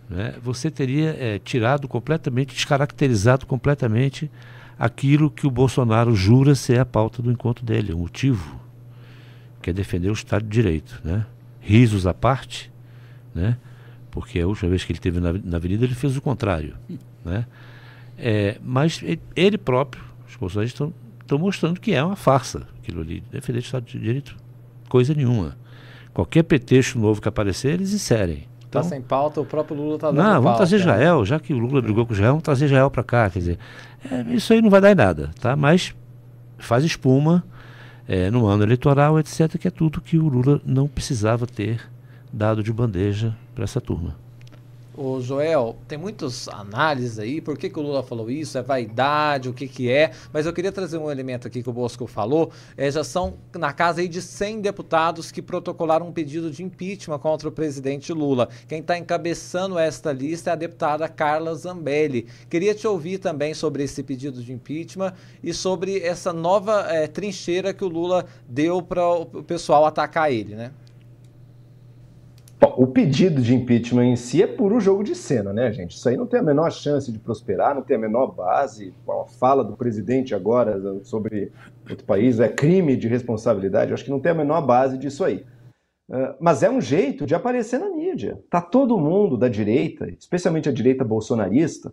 né, você teria é, tirado completamente, descaracterizado completamente aquilo que o Bolsonaro jura ser a pauta do encontro dele, o motivo, que é defender o Estado de Direito. Né? Risos à parte, né? porque a última vez que ele esteve na, na Avenida ele fez o contrário. Né? É, mas ele próprio, os bolsonaristas estão mostrando que é uma farsa aquilo ali, defender o Estado de Direito, coisa nenhuma. Qualquer pretexto novo que aparecer, eles inserem. Está então, sem pauta, o próprio Lula está dando Não, vamos pauta, trazer né? Israel, já que o Lula brigou com Israel, vamos trazer Israel para cá. Quer dizer, é, isso aí não vai dar em nada, tá? Mas faz espuma é, no ano eleitoral, etc., que é tudo que o Lula não precisava ter dado de bandeja para essa turma. O Joel, tem muitas análises aí, por que, que o Lula falou isso, é vaidade, o que que é, mas eu queria trazer um elemento aqui que o Bosco falou, é, já são na casa aí de 100 deputados que protocolaram um pedido de impeachment contra o presidente Lula. Quem está encabeçando esta lista é a deputada Carla Zambelli. Queria te ouvir também sobre esse pedido de impeachment e sobre essa nova é, trincheira que o Lula deu para o pessoal atacar ele, né? Bom, o pedido de impeachment em si é puro jogo de cena, né, gente? Isso aí não tem a menor chance de prosperar, não tem a menor base. A fala do presidente agora sobre outro país é crime de responsabilidade, eu acho que não tem a menor base disso aí. Uh, mas é um jeito de aparecer na mídia. Tá todo mundo da direita, especialmente a direita bolsonarista,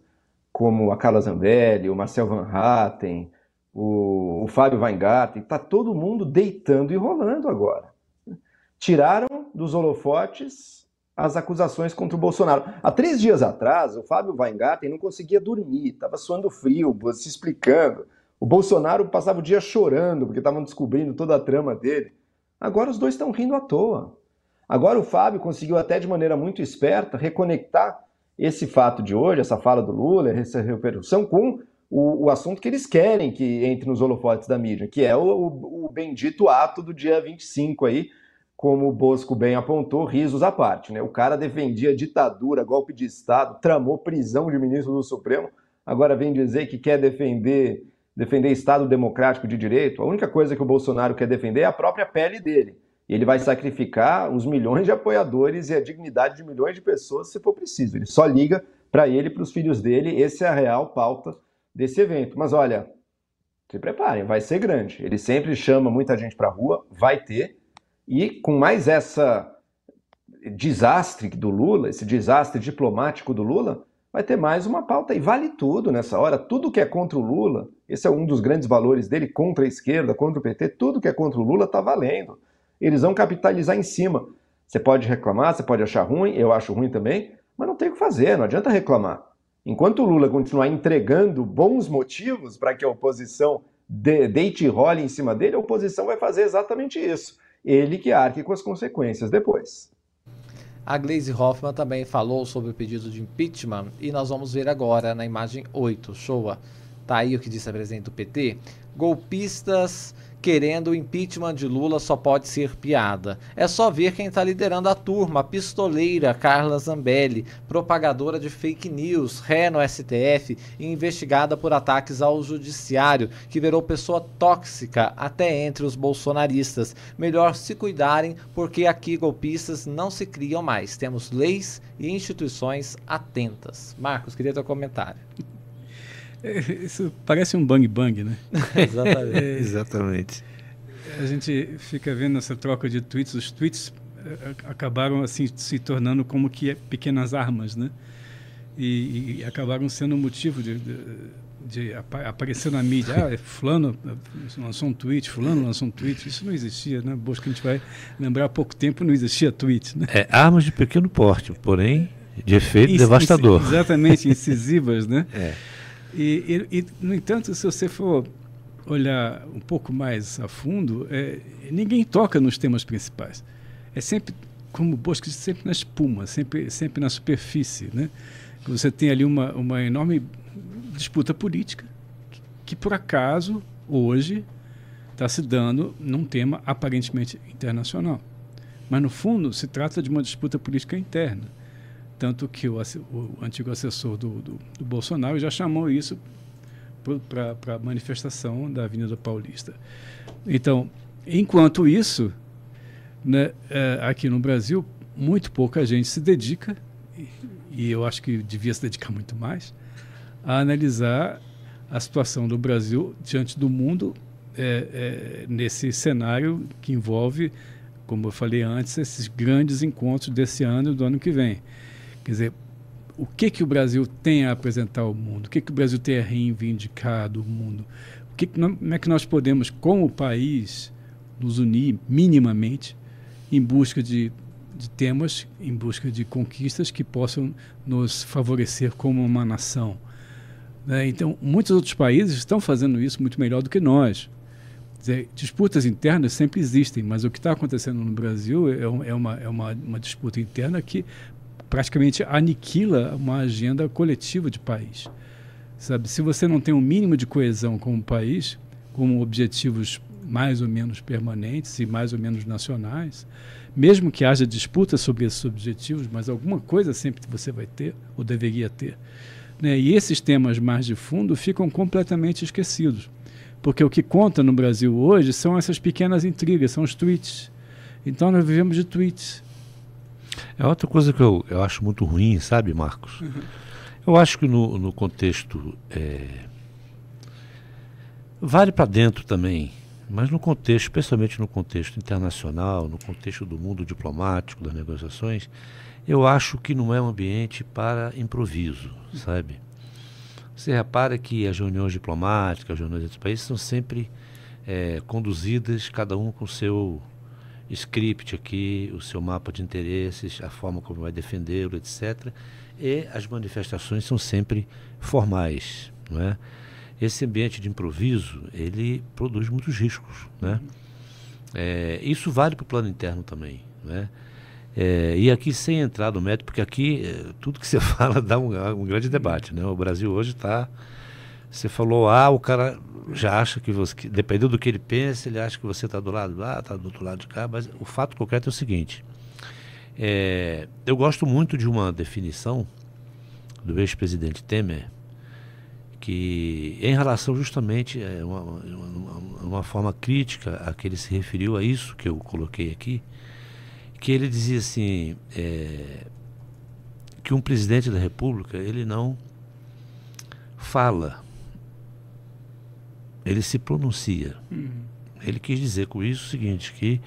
como a Carla Zambelli, o Marcel Van Hatten, o, o Fábio Weingarten, tá todo mundo deitando e rolando agora tiraram dos holofotes as acusações contra o Bolsonaro. Há três dias atrás, o Fábio Weingarten não conseguia dormir, estava suando frio, se explicando. O Bolsonaro passava o dia chorando porque estavam descobrindo toda a trama dele. Agora os dois estão rindo à toa. Agora o Fábio conseguiu até de maneira muito esperta reconectar esse fato de hoje, essa fala do Lula, essa repercussão com o, o, assunto que eles querem que entre nos holofotes da mídia, que é o, o, o bendito ato do dia 25 aí, como o Bosco bem apontou, risos à parte. Né? O cara defendia ditadura, golpe de Estado, tramou prisão de ministro do Supremo, agora vem dizer que quer defender, defender Estado democrático de direito. A única coisa que o Bolsonaro quer defender é a própria pele dele. E ele vai sacrificar os milhões de apoiadores e a dignidade de milhões de pessoas se for preciso. Ele só liga para ele e para os filhos dele. Essa é a real pauta desse evento. Mas olha, se preparem, vai ser grande. Ele sempre chama muita gente para a rua, vai ter. E com mais essa desastre do Lula, esse desastre diplomático do Lula, vai ter mais uma pauta e vale tudo nessa hora. Tudo que é contra o Lula, esse é um dos grandes valores dele, contra a esquerda, contra o PT, tudo que é contra o Lula está valendo. Eles vão capitalizar em cima. Você pode reclamar, você pode achar ruim, eu acho ruim também, mas não tem o que fazer, não adianta reclamar. Enquanto o Lula continuar entregando bons motivos para que a oposição deite e role em cima dele, a oposição vai fazer exatamente isso. Ele que arque com as consequências depois. A Glaze Hoffman também falou sobre o pedido de impeachment e nós vamos ver agora na imagem 8. Showa. Tá aí o que disse a presidente do PT. Golpistas querendo o impeachment de Lula só pode ser piada. É só ver quem está liderando a turma, a pistoleira Carla Zambelli, propagadora de fake news, ré no STF e investigada por ataques ao judiciário, que virou pessoa tóxica até entre os bolsonaristas. Melhor se cuidarem, porque aqui golpistas não se criam mais. Temos leis e instituições atentas. Marcos, queria teu comentário. Isso parece um bang bang, né? Exatamente. É, Exatamente. A gente fica vendo essa troca de tweets. Os tweets eh, acabaram assim se tornando como que pequenas armas, né? E, e acabaram sendo motivo de, de, de, aparecer na mídia. Ah, fulano lançou um tweet, fulano lançou um tweet. Isso não existia, né? Boas que a gente vai lembrar há pouco tempo não existia tweet, né? É, armas de pequeno porte, porém de efeito devastador. Exatamente, incisivas, né? É. E, e, e, no entanto, se você for olhar um pouco mais a fundo, é, ninguém toca nos temas principais. É sempre, como o Bosco disse, sempre na espuma, sempre, sempre na superfície. Né? Você tem ali uma, uma enorme disputa política que, que por acaso, hoje, está se dando num tema aparentemente internacional. Mas, no fundo, se trata de uma disputa política interna. Tanto que o, o antigo assessor do, do, do, Bolsonaro já chamou isso para a manifestação da Avenida Paulista. Então, enquanto isso, né, é, aqui no Brasil, muito pouca gente se dedica, e, e eu acho que devia se dedicar muito mais, a analisar a situação do Brasil diante do mundo é, é, nesse cenário que envolve, como eu falei antes, esses grandes encontros desse ano e do ano que vem. Quer dizer, o que, que o Brasil tem a apresentar ao mundo? O que, que o Brasil tem a reivindicar do mundo? O que, como é que nós podemos, como país, nos unir minimamente em busca de, de temas, em busca de conquistas que possam nos favorecer como uma nação? Né? Então, muitos outros países estão fazendo isso muito melhor do que nós. Dizer, disputas internas sempre existem, mas o que está acontecendo no Brasil é, é, uma, é uma, uma disputa interna que praticamente aniquila uma agenda coletiva de país. Sabe, se você não tem um mínimo de coesão como país, com objetivos mais ou menos permanentes e mais ou menos nacionais, mesmo que haja disputa sobre esses objetivos, mas alguma coisa sempre você vai ter ou deveria ter. Né? E esses temas mais de fundo ficam completamente esquecidos. Porque o que conta no Brasil hoje são essas pequenas intrigas, são os tweets. Então nós vivemos de tweets. É outra coisa que eu, eu acho muito ruim, sabe, Marcos? Uhum. Eu acho que no, no contexto. É, vale para dentro também, mas no contexto, especialmente no contexto internacional, no contexto do mundo diplomático, das negociações, eu acho que não é um ambiente para improviso, sabe? Você repara que as reuniões diplomáticas, as reuniões entre países são sempre é, conduzidas, cada um com o seu script aqui, o seu mapa de interesses, a forma como vai defendê-lo, etc. E as manifestações são sempre formais, não é? Esse ambiente de improviso, ele produz muitos riscos, né? É, isso vale para o plano interno também, né? É, e aqui sem entrar no método, porque aqui é, tudo que você fala dá um, um, grande debate, né? O Brasil hoje está Você falou A, o cara já acha que você, dependendo do que ele pensa, ele acha que você está do lado lá, está do outro lado de cá, mas o fato concreto é o seguinte. É, eu gosto muito de uma definição do ex-presidente Temer, que em relação justamente é uma, uma, uma, forma crítica a que ele se referiu a isso que eu coloquei aqui, que ele dizia assim, é, que um presidente da República ele não fala, ele se pronuncia. Uhum. Ele quis dizer com isso o seguinte, que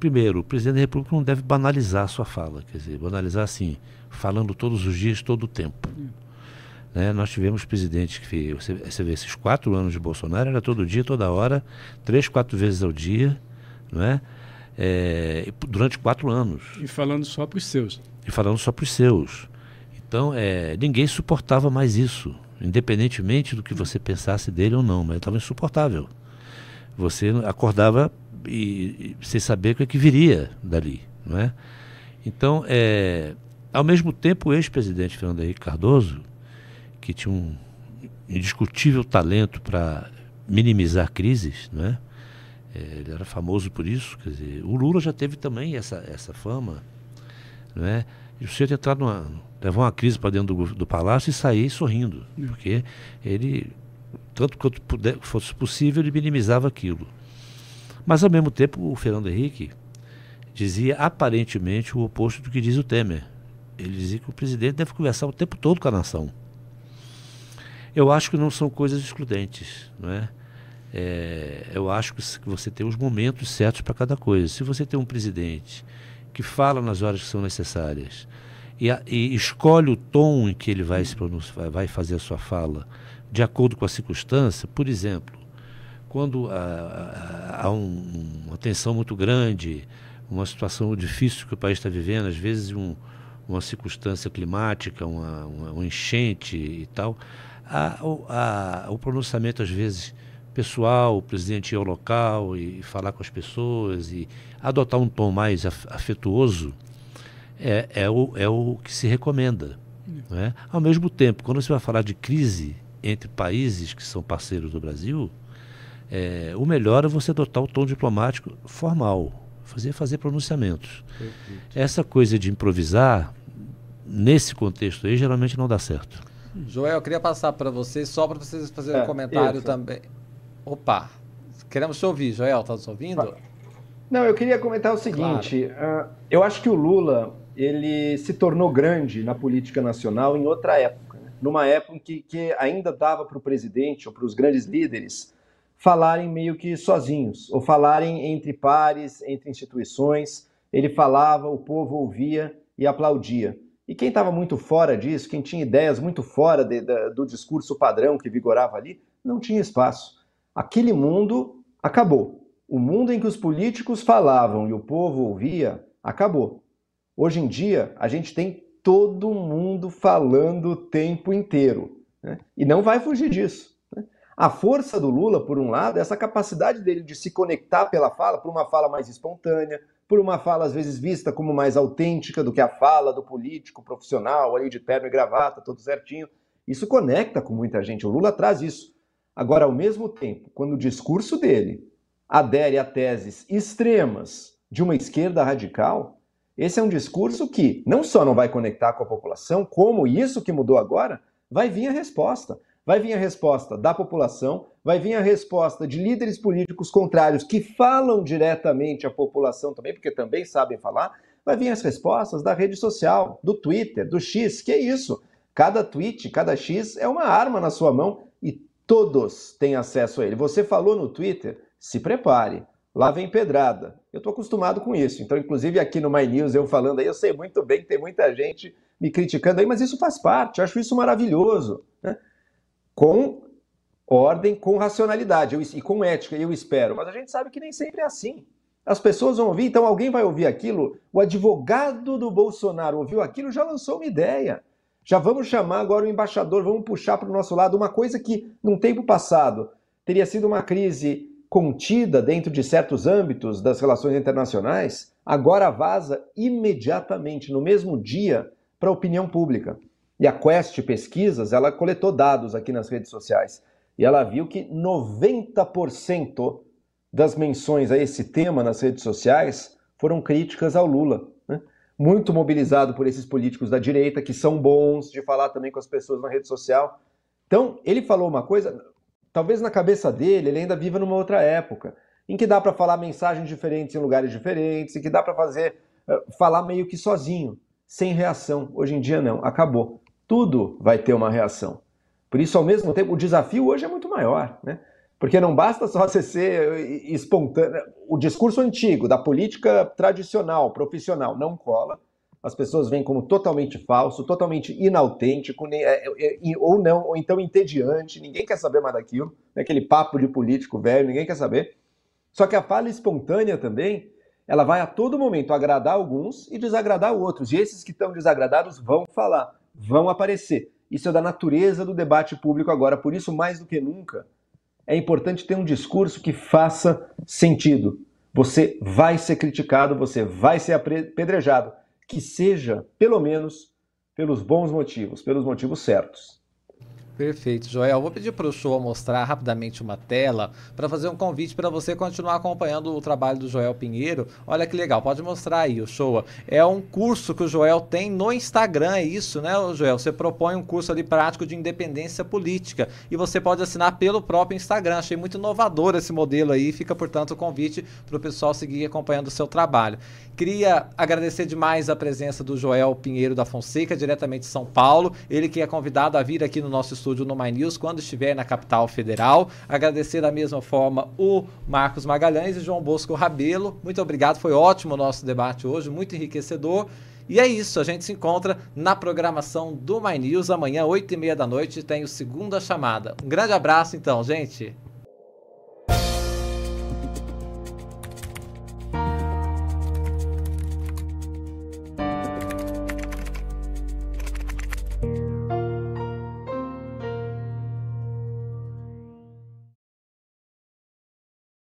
primeiro, o presidente da República não deve banalizar a sua fala, quer dizer, banalizar assim, falando todos os dias, todo o tempo. Uhum. Né? Nós tivemos presidentes que, você, você vê, esses quatro anos de Bolsonaro era todo dia, toda hora, três, quatro vezes ao dia, não é? é durante quatro anos. E falando só para os seus. E falando só para os seus. Então, é, ninguém suportava mais isso, independentemente do que você pensasse dele ou não, mas estava insuportável. Você acordava e, e, sem saber o que, é que viria dali, não é? Então, é, ao mesmo tempo, o ex-presidente Fernando Henrique Cardoso que tinha um indiscutível talento para minimizar crises, né? ele era famoso por isso. Quer dizer, o Lula já teve também essa, essa fama. Né? E você entrar numa. levar uma crise para dentro do, do, palácio e sair sorrindo. Porque ele, tanto quanto puder, fosse possível, ele minimizava aquilo. Mas, ao mesmo tempo, o Fernando Henrique dizia aparentemente o oposto do que diz o Temer. Ele dizia que o presidente deve conversar o tempo todo com a nação. Eu acho que não são coisas excludentes, não é? é eu acho que você tem os momentos certos para cada coisa. Se você tem um presidente que fala nas horas que são necessárias. E, a, e escolhe o tom em que ele vai, se vai fazer a sua fala de acordo com a circunstância, por exemplo, quando há, há um, uma tensão muito grande, uma situação difícil que o país está vivendo, às vezes um, uma circunstância climática, uma, uma, uma enchente e tal, a, a, o pronunciamento, às vezes, pessoal, o presidente ir ao local e falar com as pessoas e adotar um tom mais afetuoso é, é, o, é o que se recomenda. Né? Ao mesmo tempo, quando você vai falar de crise entre países que são parceiros do Brasil, é, o melhor é você adotar o tom diplomático formal, fazer, fazer pronunciamentos. Perfeito. Essa coisa de improvisar, nesse contexto aí, geralmente não dá certo. Joel, eu queria passar para vocês, só para vocês fazerem é, um comentário isso. também. Opa, queremos te ouvir, Joel, está nos ouvindo? Não, eu queria comentar o seguinte, claro. uh, eu acho que o Lula, ele se tornou grande na política nacional em outra época, né? numa época em que, que ainda dava para o presidente ou para os grandes líderes falarem meio que sozinhos, ou falarem entre pares, entre instituições, ele falava, o povo ouvia e aplaudia. E quem estava muito fora disso, quem tinha ideias muito fora de, de, do discurso padrão que vigorava ali, não tinha espaço. Aquele mundo acabou. O mundo em que os políticos falavam e o povo ouvia, acabou. Hoje em dia, a gente tem todo mundo falando o tempo inteiro. Né? E não vai fugir disso. Né? A força do Lula, por um lado, é essa capacidade dele de se conectar pela fala, por uma fala mais espontânea, por uma fala às vezes vista como mais autêntica do que a fala do político profissional, ali de terno e gravata, tudo certinho. Isso conecta com muita gente. O Lula traz isso. Agora, ao mesmo tempo, quando o discurso dele adere a teses extremas de uma esquerda radical, esse é um discurso que não só não vai conectar com a população, como isso que mudou agora, vai vir a resposta. Vai vir a resposta da população, vai vir a resposta de líderes políticos contrários que falam diretamente à população também, porque também sabem falar. Vai vir as respostas da rede social, do Twitter, do X, que é isso. Cada tweet, cada X é uma arma na sua mão e todos têm acesso a ele. Você falou no Twitter, se prepare. Lá vem pedrada. Eu estou acostumado com isso. Então, inclusive aqui no My News, eu falando aí, eu sei muito bem que tem muita gente me criticando aí, mas isso faz parte. Eu acho isso maravilhoso. Né? com ordem, com racionalidade eu, e com ética, eu espero. Mas a gente sabe que nem sempre é assim. As pessoas vão ouvir, então alguém vai ouvir aquilo. O advogado do Bolsonaro ouviu aquilo, já lançou uma ideia. Já vamos chamar agora o embaixador, vamos puxar para o nosso lado uma coisa que, num tempo passado, teria sido uma crise contida dentro de certos âmbitos das relações internacionais, agora vaza imediatamente, no mesmo dia, para a opinião pública. E a Quest Pesquisas, ela coletou dados aqui nas redes sociais. e ela viu que 90% das menções a esse tema nas redes sociais foram críticas ao Lula. Muito mobilizado por esses políticos da direita, que são bons de falar também com as pessoas na rede social. Então, ele falou uma coisa, talvez na cabeça dele, ele ainda viva numa outra época, em que dá para falar mensagens diferentes em lugares diferentes, em que dá para fazer, eh, falar meio que sozinho, sem reação. Hoje em dia, não, acabou. Tudo vai ter uma reação. Por isso, ao mesmo tempo, o desafio hoje é muito maior, né? Porque não basta só você ser espontâneo. O discurso antigo, da política tradicional, profissional, não cola. As pessoas veem como totalmente falso, totalmente inautêntico, é, é, ou não, ou então entediante, ninguém quer saber mais daquilo, né? aquele papo de político velho, ninguém quer saber. Só que a fala espontânea também, ela vai a todo momento agradar alguns e desagradar outros. E esses que estão desagradados vão falar, vão aparecer. Isso é da natureza do debate público agora, por isso, mais do que nunca, é importante ter um discurso que faça sentido. Você vai ser criticado, você vai ser apedrejado, que seja, pelo menos, pelos bons motivos, pelos motivos certos. Perfeito, Joel. Vou pedir para o show mostrar rapidamente uma tela para fazer um convite para você continuar acompanhando o trabalho do Joel Pinheiro. Olha que legal, pode mostrar aí o show. É um curso que o Joel tem no Instagram, é isso, né, Joel? Você propõe um curso ali prático de independência política e você pode assinar pelo próprio Instagram. Achei muito inovador esse modelo aí. Fica, portanto, o convite para o pessoal seguir acompanhando o seu trabalho. Queria agradecer demais a presença do Joel Pinheiro da Fonseca, diretamente de São Paulo. Ele que é convidado a vir aqui no nosso estúdio no My News quando estiver na capital federal. Agradecer da mesma forma o Marcos Magalhães e João Bosco Rabelo. Muito obrigado, foi ótimo o nosso debate hoje, muito enriquecedor. E é isso, a gente se encontra na programação do My News amanhã, 8 e meia da noite, tem o Segunda Chamada. Um grande abraço então, gente!